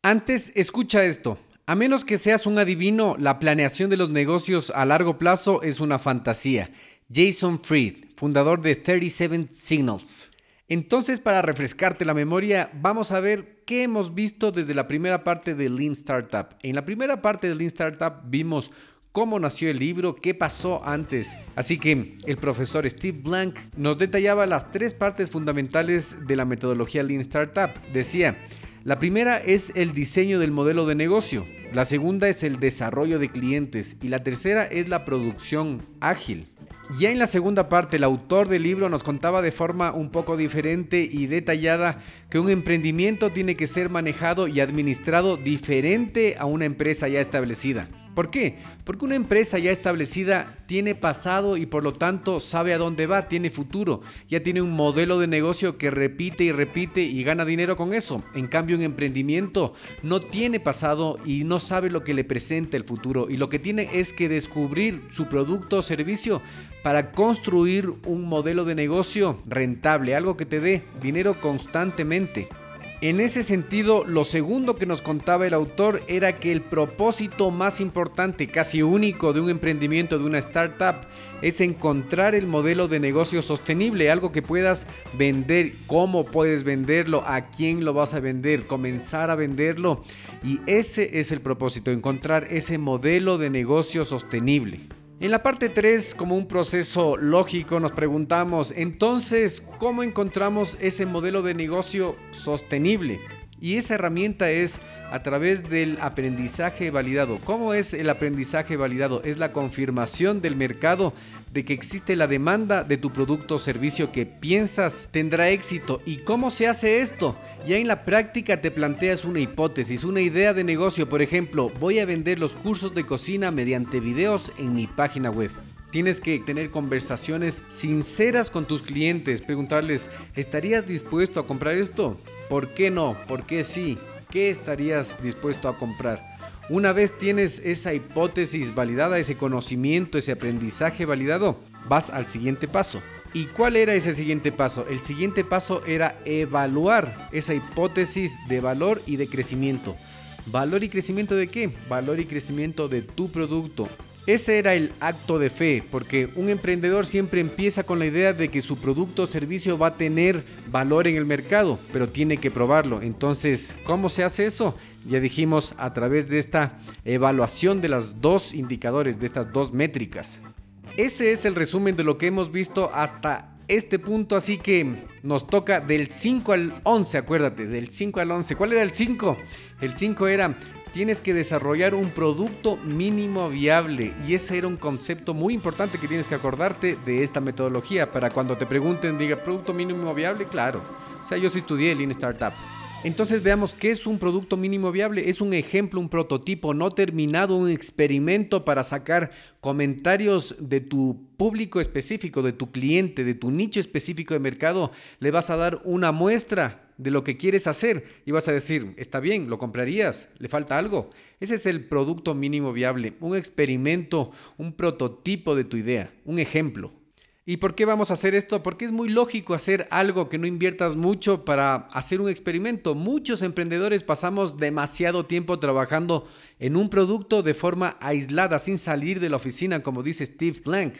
Antes, escucha esto. A menos que seas un adivino, la planeación de los negocios a largo plazo es una fantasía. Jason Fried, fundador de 37 Signals. Entonces, para refrescarte la memoria, vamos a ver qué hemos visto desde la primera parte de Lean Startup. En la primera parte de Lean Startup vimos cómo nació el libro, qué pasó antes. Así que el profesor Steve Blank nos detallaba las tres partes fundamentales de la metodología Lean Startup. Decía, la primera es el diseño del modelo de negocio. La segunda es el desarrollo de clientes y la tercera es la producción ágil. Ya en la segunda parte, el autor del libro nos contaba de forma un poco diferente y detallada que un emprendimiento tiene que ser manejado y administrado diferente a una empresa ya establecida. ¿Por qué? Porque una empresa ya establecida tiene pasado y por lo tanto sabe a dónde va, tiene futuro, ya tiene un modelo de negocio que repite y repite y gana dinero con eso. En cambio, un emprendimiento no tiene pasado y no sabe lo que le presenta el futuro y lo que tiene es que descubrir su producto o servicio para construir un modelo de negocio rentable, algo que te dé dinero constantemente. En ese sentido, lo segundo que nos contaba el autor era que el propósito más importante, casi único de un emprendimiento, de una startup, es encontrar el modelo de negocio sostenible, algo que puedas vender, cómo puedes venderlo, a quién lo vas a vender, comenzar a venderlo. Y ese es el propósito, encontrar ese modelo de negocio sostenible. En la parte 3, como un proceso lógico, nos preguntamos, entonces, ¿cómo encontramos ese modelo de negocio sostenible? Y esa herramienta es a través del aprendizaje validado. ¿Cómo es el aprendizaje validado? Es la confirmación del mercado de que existe la demanda de tu producto o servicio que piensas tendrá éxito. ¿Y cómo se hace esto? Ya en la práctica te planteas una hipótesis, una idea de negocio. Por ejemplo, voy a vender los cursos de cocina mediante videos en mi página web. Tienes que tener conversaciones sinceras con tus clientes, preguntarles, ¿estarías dispuesto a comprar esto? ¿Por qué no? ¿Por qué sí? ¿Qué estarías dispuesto a comprar? Una vez tienes esa hipótesis validada, ese conocimiento, ese aprendizaje validado, vas al siguiente paso. ¿Y cuál era ese siguiente paso? El siguiente paso era evaluar esa hipótesis de valor y de crecimiento. ¿Valor y crecimiento de qué? Valor y crecimiento de tu producto. Ese era el acto de fe, porque un emprendedor siempre empieza con la idea de que su producto o servicio va a tener valor en el mercado, pero tiene que probarlo. Entonces, ¿cómo se hace eso? Ya dijimos a través de esta evaluación de los dos indicadores, de estas dos métricas. Ese es el resumen de lo que hemos visto hasta este punto, así que nos toca del 5 al 11, acuérdate, del 5 al 11. ¿Cuál era el 5? El 5 era tienes que desarrollar un producto mínimo viable y ese era un concepto muy importante que tienes que acordarte de esta metodología para cuando te pregunten diga producto mínimo viable, claro. O sea, yo sí estudié Lean Startup. Entonces veamos qué es un producto mínimo viable. Es un ejemplo, un prototipo no terminado, un experimento para sacar comentarios de tu público específico, de tu cliente, de tu nicho específico de mercado. Le vas a dar una muestra de lo que quieres hacer y vas a decir, está bien, lo comprarías, le falta algo. Ese es el producto mínimo viable, un experimento, un prototipo de tu idea, un ejemplo. ¿Y por qué vamos a hacer esto? Porque es muy lógico hacer algo que no inviertas mucho para hacer un experimento. Muchos emprendedores pasamos demasiado tiempo trabajando en un producto de forma aislada, sin salir de la oficina, como dice Steve Blank,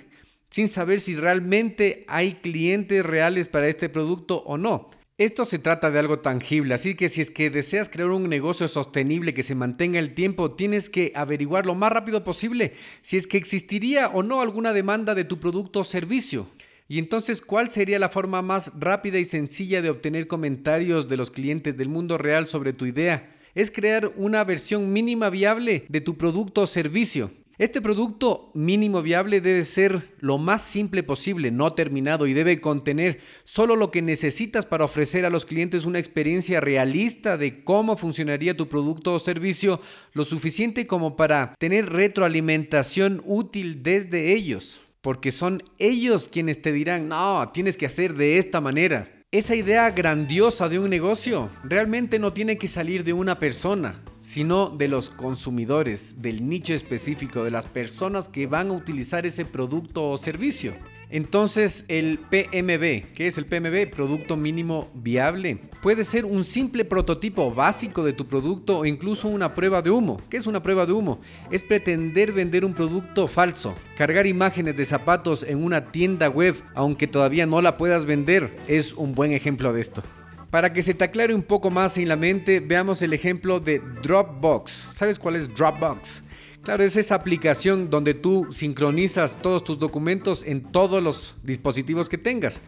sin saber si realmente hay clientes reales para este producto o no. Esto se trata de algo tangible, así que si es que deseas crear un negocio sostenible que se mantenga el tiempo, tienes que averiguar lo más rápido posible si es que existiría o no alguna demanda de tu producto o servicio. Y entonces, ¿cuál sería la forma más rápida y sencilla de obtener comentarios de los clientes del mundo real sobre tu idea? Es crear una versión mínima viable de tu producto o servicio. Este producto mínimo viable debe ser lo más simple posible, no terminado y debe contener solo lo que necesitas para ofrecer a los clientes una experiencia realista de cómo funcionaría tu producto o servicio, lo suficiente como para tener retroalimentación útil desde ellos, porque son ellos quienes te dirán, no, tienes que hacer de esta manera. Esa idea grandiosa de un negocio realmente no tiene que salir de una persona, sino de los consumidores, del nicho específico, de las personas que van a utilizar ese producto o servicio. Entonces el PMB, ¿qué es el PMB? Producto mínimo viable. Puede ser un simple prototipo básico de tu producto o incluso una prueba de humo. ¿Qué es una prueba de humo? Es pretender vender un producto falso. Cargar imágenes de zapatos en una tienda web, aunque todavía no la puedas vender, es un buen ejemplo de esto. Para que se te aclare un poco más en la mente, veamos el ejemplo de Dropbox. ¿Sabes cuál es Dropbox? Claro, es esa aplicación donde tú sincronizas todos tus documentos en todos los dispositivos que tengas.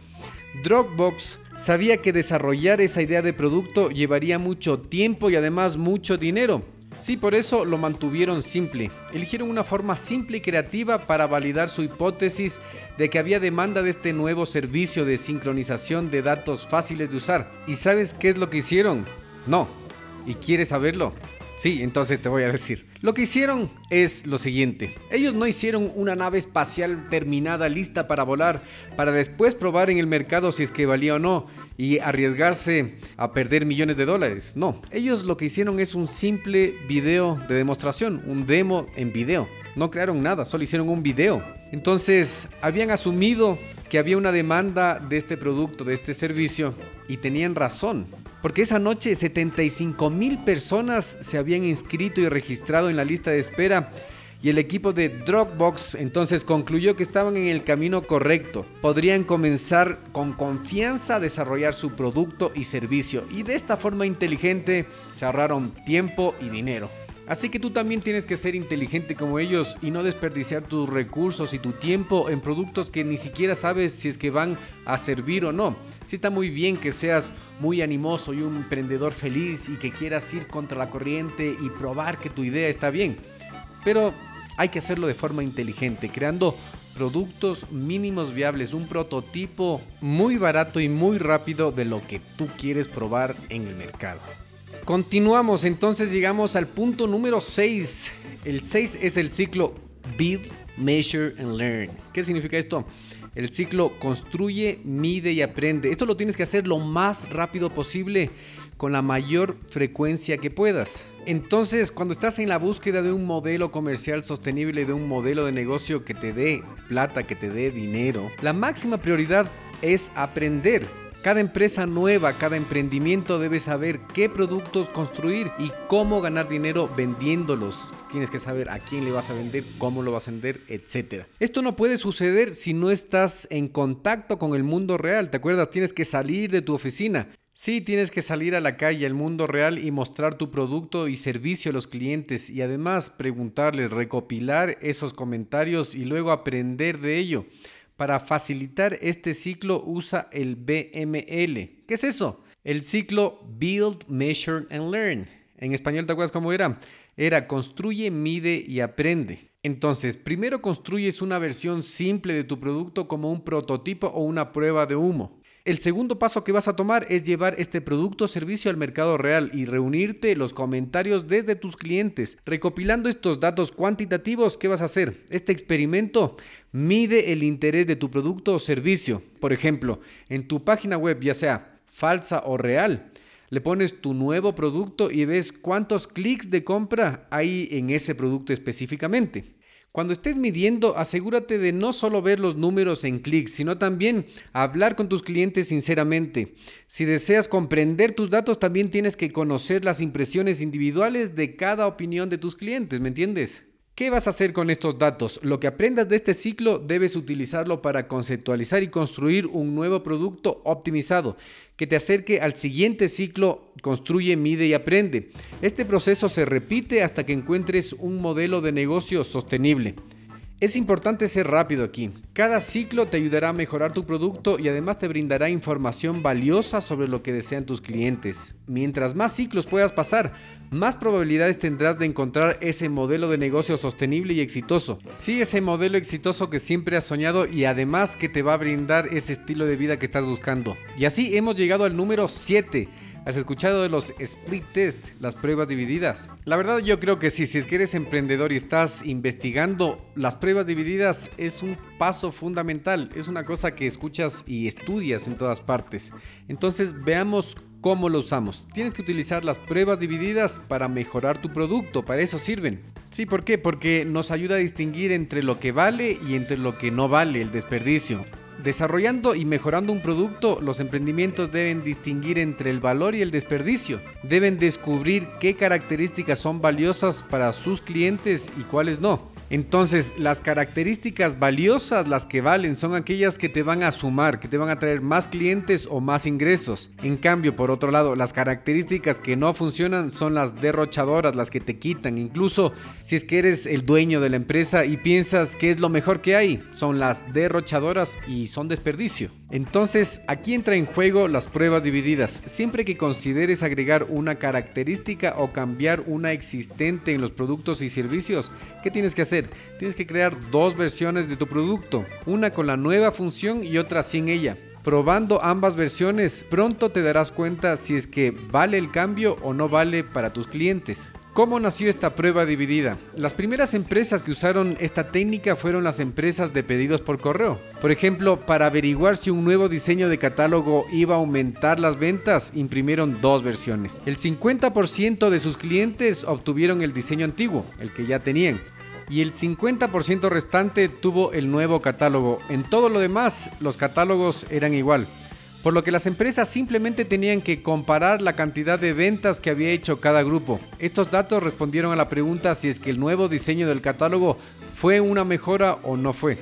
Dropbox sabía que desarrollar esa idea de producto llevaría mucho tiempo y además mucho dinero. Sí, por eso lo mantuvieron simple. Eligieron una forma simple y creativa para validar su hipótesis de que había demanda de este nuevo servicio de sincronización de datos fáciles de usar. ¿Y sabes qué es lo que hicieron? No. ¿Y quieres saberlo? Sí, entonces te voy a decir. Lo que hicieron es lo siguiente. Ellos no hicieron una nave espacial terminada, lista para volar, para después probar en el mercado si es que valía o no y arriesgarse a perder millones de dólares. No, ellos lo que hicieron es un simple video de demostración, un demo en video. No crearon nada, solo hicieron un video. Entonces, habían asumido que había una demanda de este producto, de este servicio, y tenían razón. Porque esa noche 75 mil personas se habían inscrito y registrado en la lista de espera y el equipo de Dropbox entonces concluyó que estaban en el camino correcto. Podrían comenzar con confianza a desarrollar su producto y servicio y de esta forma inteligente se ahorraron tiempo y dinero. Así que tú también tienes que ser inteligente como ellos y no desperdiciar tus recursos y tu tiempo en productos que ni siquiera sabes si es que van a servir o no. Si está muy bien que seas muy animoso y un emprendedor feliz y que quieras ir contra la corriente y probar que tu idea está bien. Pero hay que hacerlo de forma inteligente, creando productos mínimos viables, un prototipo muy barato y muy rápido de lo que tú quieres probar en el mercado. Continuamos, entonces llegamos al punto número 6. El 6 es el ciclo Build, Measure and Learn. ¿Qué significa esto? El ciclo construye, mide y aprende. Esto lo tienes que hacer lo más rápido posible con la mayor frecuencia que puedas. Entonces, cuando estás en la búsqueda de un modelo comercial sostenible, de un modelo de negocio que te dé plata, que te dé dinero, la máxima prioridad es aprender cada empresa nueva, cada emprendimiento debe saber qué productos construir y cómo ganar dinero vendiéndolos. Tienes que saber a quién le vas a vender, cómo lo vas a vender, etc. Esto no puede suceder si no estás en contacto con el mundo real. ¿Te acuerdas? Tienes que salir de tu oficina. Sí, tienes que salir a la calle, al mundo real y mostrar tu producto y servicio a los clientes y además preguntarles, recopilar esos comentarios y luego aprender de ello. Para facilitar este ciclo usa el BML. ¿Qué es eso? El ciclo Build, Measure and Learn. En español, ¿te acuerdas cómo era? Era construye, mide y aprende. Entonces, primero construyes una versión simple de tu producto como un prototipo o una prueba de humo. El segundo paso que vas a tomar es llevar este producto o servicio al mercado real y reunirte los comentarios desde tus clientes. Recopilando estos datos cuantitativos, ¿qué vas a hacer? Este experimento mide el interés de tu producto o servicio. Por ejemplo, en tu página web, ya sea falsa o real, le pones tu nuevo producto y ves cuántos clics de compra hay en ese producto específicamente. Cuando estés midiendo, asegúrate de no solo ver los números en clics, sino también hablar con tus clientes sinceramente. Si deseas comprender tus datos, también tienes que conocer las impresiones individuales de cada opinión de tus clientes, ¿me entiendes? ¿Qué vas a hacer con estos datos? Lo que aprendas de este ciclo debes utilizarlo para conceptualizar y construir un nuevo producto optimizado que te acerque al siguiente ciclo, construye, mide y aprende. Este proceso se repite hasta que encuentres un modelo de negocio sostenible. Es importante ser rápido aquí. Cada ciclo te ayudará a mejorar tu producto y además te brindará información valiosa sobre lo que desean tus clientes. Mientras más ciclos puedas pasar, más probabilidades tendrás de encontrar ese modelo de negocio sostenible y exitoso. Sí, ese modelo exitoso que siempre has soñado y además que te va a brindar ese estilo de vida que estás buscando. Y así hemos llegado al número 7 ¿Has escuchado de los split test, las pruebas divididas? La verdad yo creo que sí, si es que eres emprendedor y estás investigando, las pruebas divididas es un paso fundamental, es una cosa que escuchas y estudias en todas partes. Entonces veamos cómo lo usamos. Tienes que utilizar las pruebas divididas para mejorar tu producto, para eso sirven. Sí, ¿por qué? Porque nos ayuda a distinguir entre lo que vale y entre lo que no vale, el desperdicio. Desarrollando y mejorando un producto, los emprendimientos deben distinguir entre el valor y el desperdicio. Deben descubrir qué características son valiosas para sus clientes y cuáles no. Entonces, las características valiosas, las que valen, son aquellas que te van a sumar, que te van a traer más clientes o más ingresos. En cambio, por otro lado, las características que no funcionan son las derrochadoras, las que te quitan. Incluso si es que eres el dueño de la empresa y piensas que es lo mejor que hay, son las derrochadoras y son desperdicio. Entonces, aquí entra en juego las pruebas divididas. Siempre que consideres agregar una característica o cambiar una existente en los productos y servicios, ¿qué tienes que hacer? Tienes que crear dos versiones de tu producto, una con la nueva función y otra sin ella. Probando ambas versiones, pronto te darás cuenta si es que vale el cambio o no vale para tus clientes. ¿Cómo nació esta prueba dividida? Las primeras empresas que usaron esta técnica fueron las empresas de pedidos por correo. Por ejemplo, para averiguar si un nuevo diseño de catálogo iba a aumentar las ventas, imprimieron dos versiones. El 50% de sus clientes obtuvieron el diseño antiguo, el que ya tenían y el 50% restante tuvo el nuevo catálogo. En todo lo demás, los catálogos eran igual por lo que las empresas simplemente tenían que comparar la cantidad de ventas que había hecho cada grupo. Estos datos respondieron a la pregunta si es que el nuevo diseño del catálogo fue una mejora o no fue.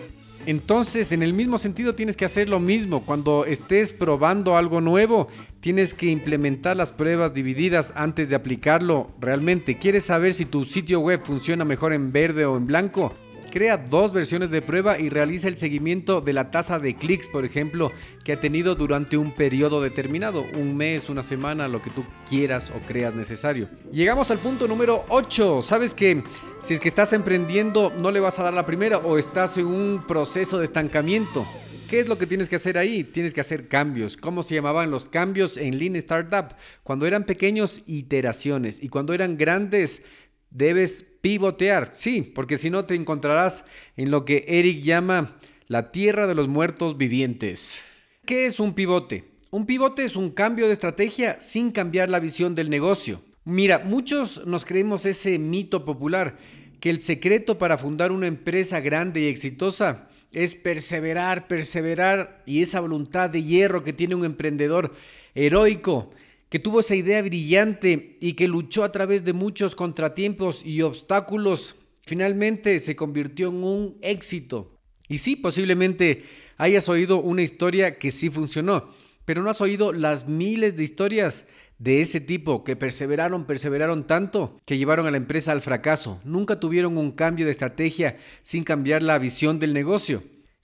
Entonces, en el mismo sentido, tienes que hacer lo mismo. Cuando estés probando algo nuevo, tienes que implementar las pruebas divididas antes de aplicarlo realmente. ¿Quieres saber si tu sitio web funciona mejor en verde o en blanco? Crea dos versiones de prueba y realiza el seguimiento de la tasa de clics, por ejemplo, que ha tenido durante un periodo determinado, un mes, una semana, lo que tú quieras o creas necesario. Llegamos al punto número 8. Sabes que si es que estás emprendiendo no le vas a dar la primera o estás en un proceso de estancamiento. ¿Qué es lo que tienes que hacer ahí? Tienes que hacer cambios. ¿Cómo se llamaban los cambios en Lean Startup? Cuando eran pequeños, iteraciones. Y cuando eran grandes, debes pivotear. Sí, porque si no te encontrarás en lo que Eric llama la tierra de los muertos vivientes. ¿Qué es un pivote? Un pivote es un cambio de estrategia sin cambiar la visión del negocio. Mira, muchos nos creemos ese mito popular que el secreto para fundar una empresa grande y exitosa es perseverar, perseverar y esa voluntad de hierro que tiene un emprendedor heroico que tuvo esa idea brillante y que luchó a través de muchos contratiempos y obstáculos, finalmente se convirtió en un éxito. Y sí, posiblemente hayas oído una historia que sí funcionó, pero no has oído las miles de historias de ese tipo que perseveraron, perseveraron tanto que llevaron a la empresa al fracaso. Nunca tuvieron un cambio de estrategia sin cambiar la visión del negocio.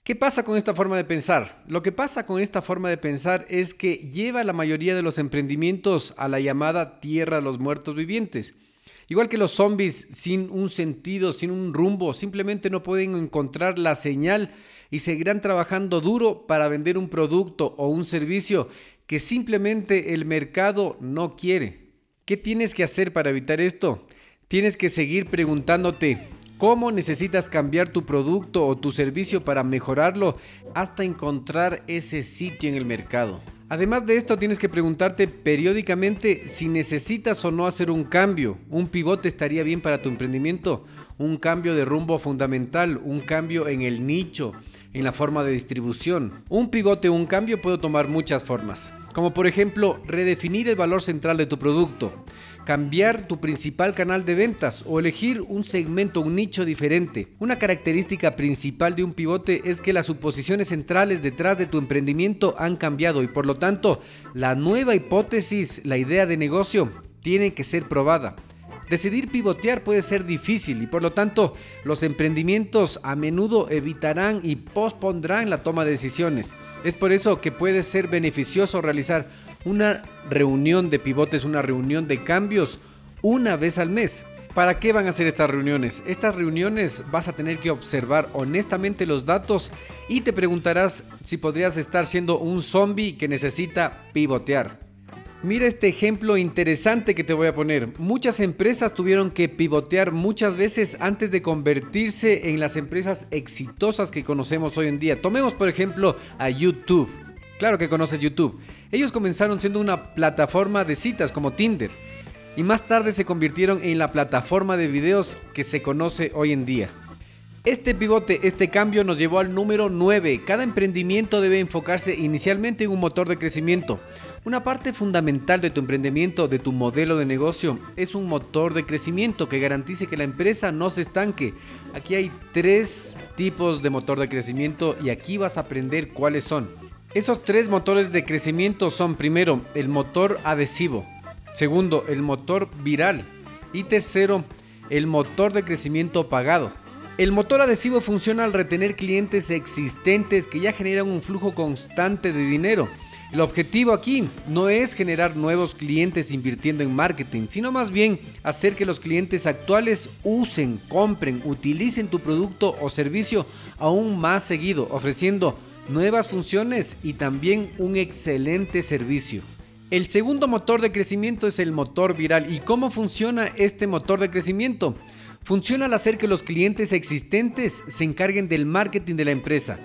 ¿Qué pasa con esta forma de pensar? Lo que pasa con esta forma de pensar es que lleva a la mayoría de los emprendimientos a la llamada tierra de los muertos vivientes. Igual que los zombies sin un sentido, sin un rumbo, simplemente no pueden encontrar la señal y seguirán trabajando duro para vender un producto o un servicio que simplemente el mercado no quiere. ¿Qué tienes que hacer para evitar esto? Tienes que seguir preguntándote, cómo necesitas cambiar tu producto o tu servicio para mejorarlo hasta encontrar ese sitio en el mercado. Además de esto, tienes que preguntarte periódicamente si necesitas o no hacer un cambio. Un pivote estaría bien para tu emprendimiento, un cambio de rumbo fundamental, un cambio en el nicho, en la forma de distribución. Un pivote o un cambio puede tomar muchas formas, como por ejemplo redefinir el valor central de tu producto, cambiar tu principal canal de ventas o elegir un segmento, un nicho diferente. Una característica principal de un pivote es que las suposiciones centrales detrás de tu emprendimiento han cambiado y por lo tanto la nueva hipótesis, la idea de negocio, tiene que ser probada. Decidir pivotear puede ser difícil y por lo tanto los emprendimientos a menudo evitarán y pospondrán la toma de decisiones. Es por eso que puede ser beneficioso realizar una reunión de pivotes, una reunión de cambios una vez al mes. ¿Para qué van a ser estas reuniones? Estas reuniones vas a tener que observar honestamente los datos y te preguntarás si podrías estar siendo un zombie que necesita pivotear. Mira este ejemplo interesante que te voy a poner. Muchas empresas tuvieron que pivotear muchas veces antes de convertirse en las empresas exitosas que conocemos hoy en día. Tomemos por ejemplo a YouTube. Claro que conoces YouTube. Ellos comenzaron siendo una plataforma de citas como Tinder y más tarde se convirtieron en la plataforma de videos que se conoce hoy en día. Este pivote, este cambio nos llevó al número 9. Cada emprendimiento debe enfocarse inicialmente en un motor de crecimiento. Una parte fundamental de tu emprendimiento, de tu modelo de negocio, es un motor de crecimiento que garantice que la empresa no se estanque. Aquí hay tres tipos de motor de crecimiento y aquí vas a aprender cuáles son. Esos tres motores de crecimiento son primero el motor adhesivo, segundo el motor viral y tercero el motor de crecimiento pagado. El motor adhesivo funciona al retener clientes existentes que ya generan un flujo constante de dinero. El objetivo aquí no es generar nuevos clientes invirtiendo en marketing, sino más bien hacer que los clientes actuales usen, compren, utilicen tu producto o servicio aún más seguido, ofreciendo nuevas funciones y también un excelente servicio. El segundo motor de crecimiento es el motor viral. ¿Y cómo funciona este motor de crecimiento? Funciona al hacer que los clientes existentes se encarguen del marketing de la empresa.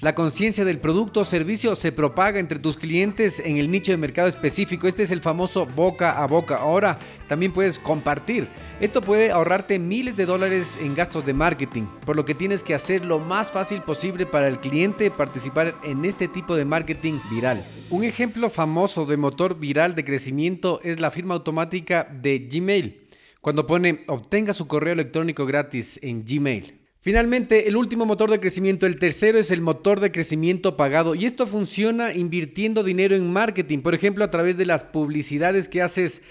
La conciencia del producto o servicio se propaga entre tus clientes en el nicho de mercado específico. Este es el famoso boca a boca. Ahora también puedes compartir. Esto puede ahorrarte miles de dólares en gastos de marketing, por lo que tienes que hacer lo más fácil posible para el cliente participar en este tipo de marketing viral. Un ejemplo famoso de motor viral de crecimiento es la firma automática de Gmail, cuando pone obtenga su correo electrónico gratis en Gmail. Finalmente, el último motor de crecimiento, el tercero es el motor de crecimiento pagado y esto funciona invirtiendo dinero en marketing, por ejemplo, a través de las publicidades que haces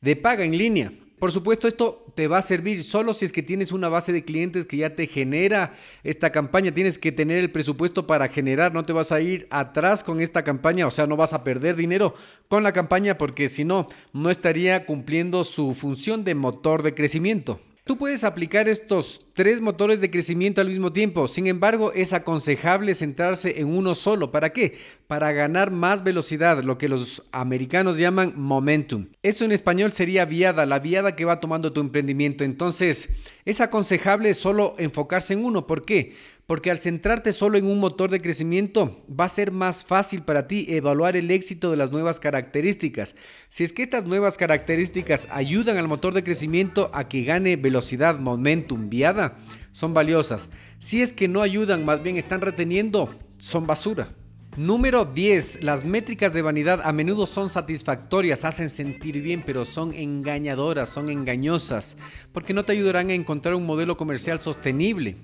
de paga en línea. Por supuesto, esto te va a servir solo si es que tienes una base de clientes que ya te genera esta campaña. Tienes que tener el presupuesto para generar, no te vas a ir atrás con esta campaña, o sea, no vas a perder dinero con la campaña porque si no, no estaría cumpliendo su función de motor de crecimiento. Tú puedes aplicar estos tres motores de crecimiento al mismo tiempo, sin embargo es aconsejable centrarse en uno solo. ¿Para qué? Para ganar más velocidad, lo que los americanos llaman momentum. Eso en español sería viada, la viada que va tomando tu emprendimiento. Entonces es aconsejable solo enfocarse en uno. ¿Por qué? Porque al centrarte solo en un motor de crecimiento va a ser más fácil para ti evaluar el éxito de las nuevas características. Si es que estas nuevas características ayudan al motor de crecimiento a que gane velocidad, momentum, viada, son valiosas. Si es que no ayudan, más bien están reteniendo, son basura. Número 10. Las métricas de vanidad a menudo son satisfactorias, hacen sentir bien, pero son engañadoras, son engañosas, porque no te ayudarán a encontrar un modelo comercial sostenible.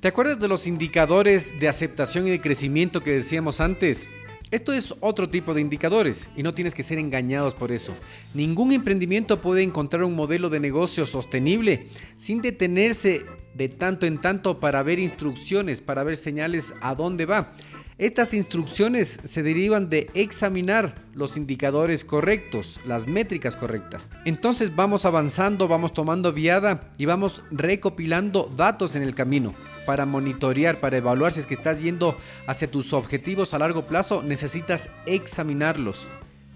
¿Te acuerdas de los indicadores de aceptación y de crecimiento que decíamos antes? Esto es otro tipo de indicadores y no tienes que ser engañados por eso. Ningún emprendimiento puede encontrar un modelo de negocio sostenible sin detenerse de tanto en tanto para ver instrucciones, para ver señales a dónde va. Estas instrucciones se derivan de examinar los indicadores correctos, las métricas correctas. Entonces vamos avanzando, vamos tomando viada y vamos recopilando datos en el camino para monitorear, para evaluar si es que estás yendo hacia tus objetivos a largo plazo, necesitas examinarlos.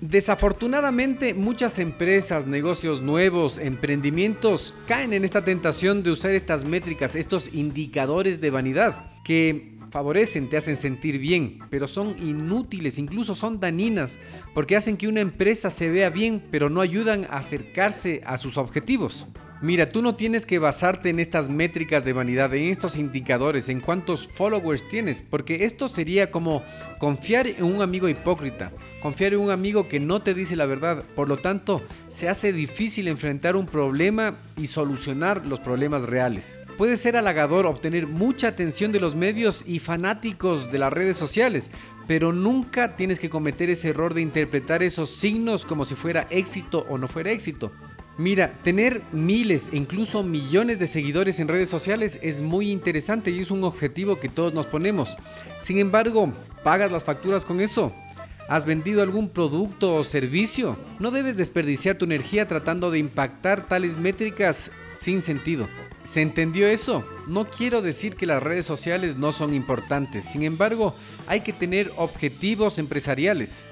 Desafortunadamente muchas empresas, negocios nuevos, emprendimientos caen en esta tentación de usar estas métricas, estos indicadores de vanidad que favorecen, te hacen sentir bien, pero son inútiles, incluso son dañinas, porque hacen que una empresa se vea bien, pero no ayudan a acercarse a sus objetivos. Mira, tú no tienes que basarte en estas métricas de vanidad, en estos indicadores, en cuántos followers tienes, porque esto sería como confiar en un amigo hipócrita, confiar en un amigo que no te dice la verdad. Por lo tanto, se hace difícil enfrentar un problema y solucionar los problemas reales. Puede ser halagador obtener mucha atención de los medios y fanáticos de las redes sociales, pero nunca tienes que cometer ese error de interpretar esos signos como si fuera éxito o no fuera éxito. Mira, tener miles e incluso millones de seguidores en redes sociales es muy interesante y es un objetivo que todos nos ponemos. Sin embargo, ¿pagas las facturas con eso? ¿Has vendido algún producto o servicio? No debes desperdiciar tu energía tratando de impactar tales métricas sin sentido. ¿Se entendió eso? No quiero decir que las redes sociales no son importantes, sin embargo, hay que tener objetivos empresariales.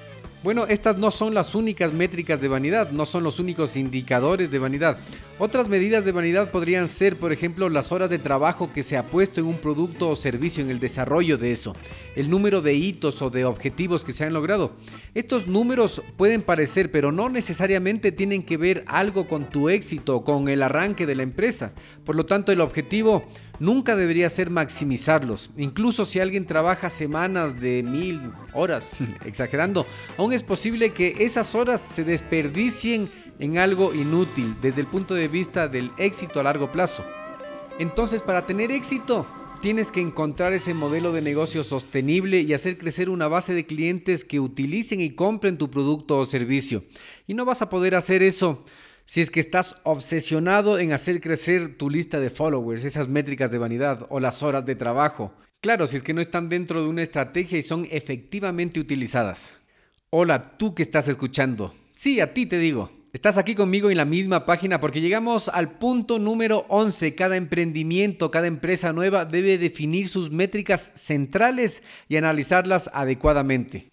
Bueno, estas no son las únicas métricas de vanidad, no son los únicos indicadores de vanidad. Otras medidas de vanidad podrían ser, por ejemplo, las horas de trabajo que se ha puesto en un producto o servicio, en el desarrollo de eso, el número de hitos o de objetivos que se han logrado. Estos números pueden parecer, pero no necesariamente tienen que ver algo con tu éxito o con el arranque de la empresa. Por lo tanto, el objetivo nunca debería ser maximizarlos. Incluso si alguien trabaja semanas de mil horas, (laughs) exagerando, aún es posible que esas horas se desperdicien en algo inútil desde el punto de vista del éxito a largo plazo. Entonces, para tener éxito, tienes que encontrar ese modelo de negocio sostenible y hacer crecer una base de clientes que utilicen y compren tu producto o servicio. Y no vas a poder hacer eso si es que estás obsesionado en hacer crecer tu lista de followers, esas métricas de vanidad o las horas de trabajo. Claro, si es que no están dentro de una estrategia y son efectivamente utilizadas. Hola, tú que estás escuchando. Sí, a ti te digo. Estás aquí conmigo en la misma página porque llegamos al punto número 11. Cada emprendimiento, cada empresa nueva debe definir sus métricas centrales y analizarlas adecuadamente.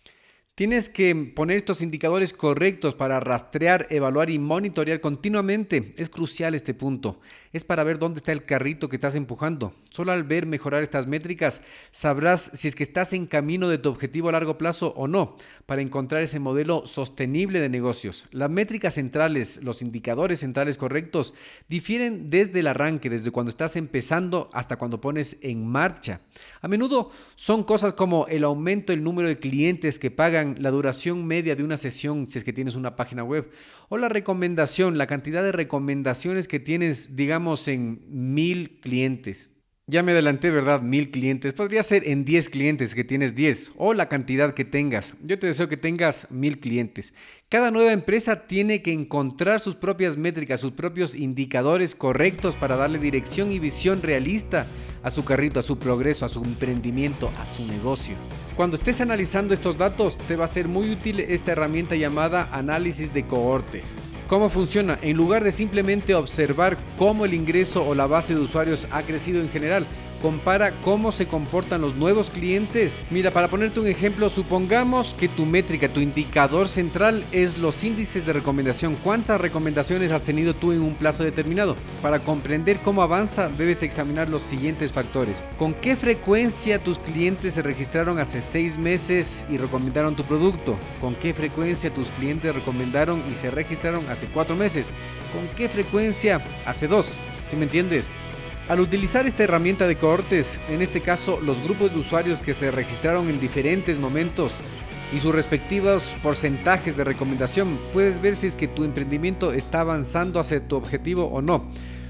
Tienes que poner estos indicadores correctos para rastrear, evaluar y monitorear continuamente. Es crucial este punto. Es para ver dónde está el carrito que estás empujando. Solo al ver mejorar estas métricas sabrás si es que estás en camino de tu objetivo a largo plazo o no, para encontrar ese modelo sostenible de negocios. Las métricas centrales, los indicadores centrales correctos, difieren desde el arranque, desde cuando estás empezando hasta cuando pones en marcha. A menudo son cosas como el aumento del número de clientes que pagan la duración media de una sesión si es que tienes una página web o la recomendación, la cantidad de recomendaciones que tienes, digamos, en mil clientes. Ya me adelanté, ¿verdad? Mil clientes. Podría ser en 10 clientes que tienes 10 o la cantidad que tengas. Yo te deseo que tengas mil clientes. Cada nueva empresa tiene que encontrar sus propias métricas, sus propios indicadores correctos para darle dirección y visión realista a su carrito, a su progreso, a su emprendimiento, a su negocio. Cuando estés analizando estos datos, te va a ser muy útil esta herramienta llamada análisis de cohortes. ¿Cómo funciona? En lugar de simplemente observar cómo el ingreso o la base de usuarios ha crecido en general, compara cómo se comportan los nuevos clientes. Mira, para ponerte un ejemplo, supongamos que tu métrica, tu indicador central es los índices de recomendación. ¿Cuántas recomendaciones has tenido tú en un plazo determinado? Para comprender cómo avanza, debes examinar los siguientes factores. ¿Con qué frecuencia tus clientes se registraron hace seis meses y recomendaron tu producto? ¿Con qué frecuencia tus clientes recomendaron y se registraron hace cuatro meses? ¿Con qué frecuencia hace dos? ¿Sí me entiendes? Al utilizar esta herramienta de cohortes, en este caso los grupos de usuarios que se registraron en diferentes momentos y sus respectivos porcentajes de recomendación, puedes ver si es que tu emprendimiento está avanzando hacia tu objetivo o no.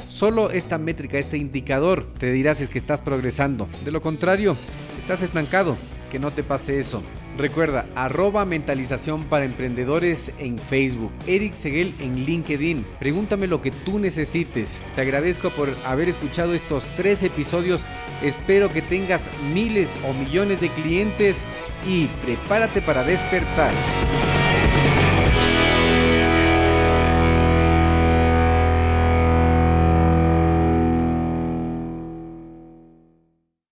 Solo esta métrica, este indicador, te dirá si es que estás progresando. De lo contrario, estás estancado. Que no te pase eso. Recuerda, arroba mentalización para emprendedores en Facebook, Eric Seguel en LinkedIn. Pregúntame lo que tú necesites. Te agradezco por haber escuchado estos tres episodios. Espero que tengas miles o millones de clientes y prepárate para despertar.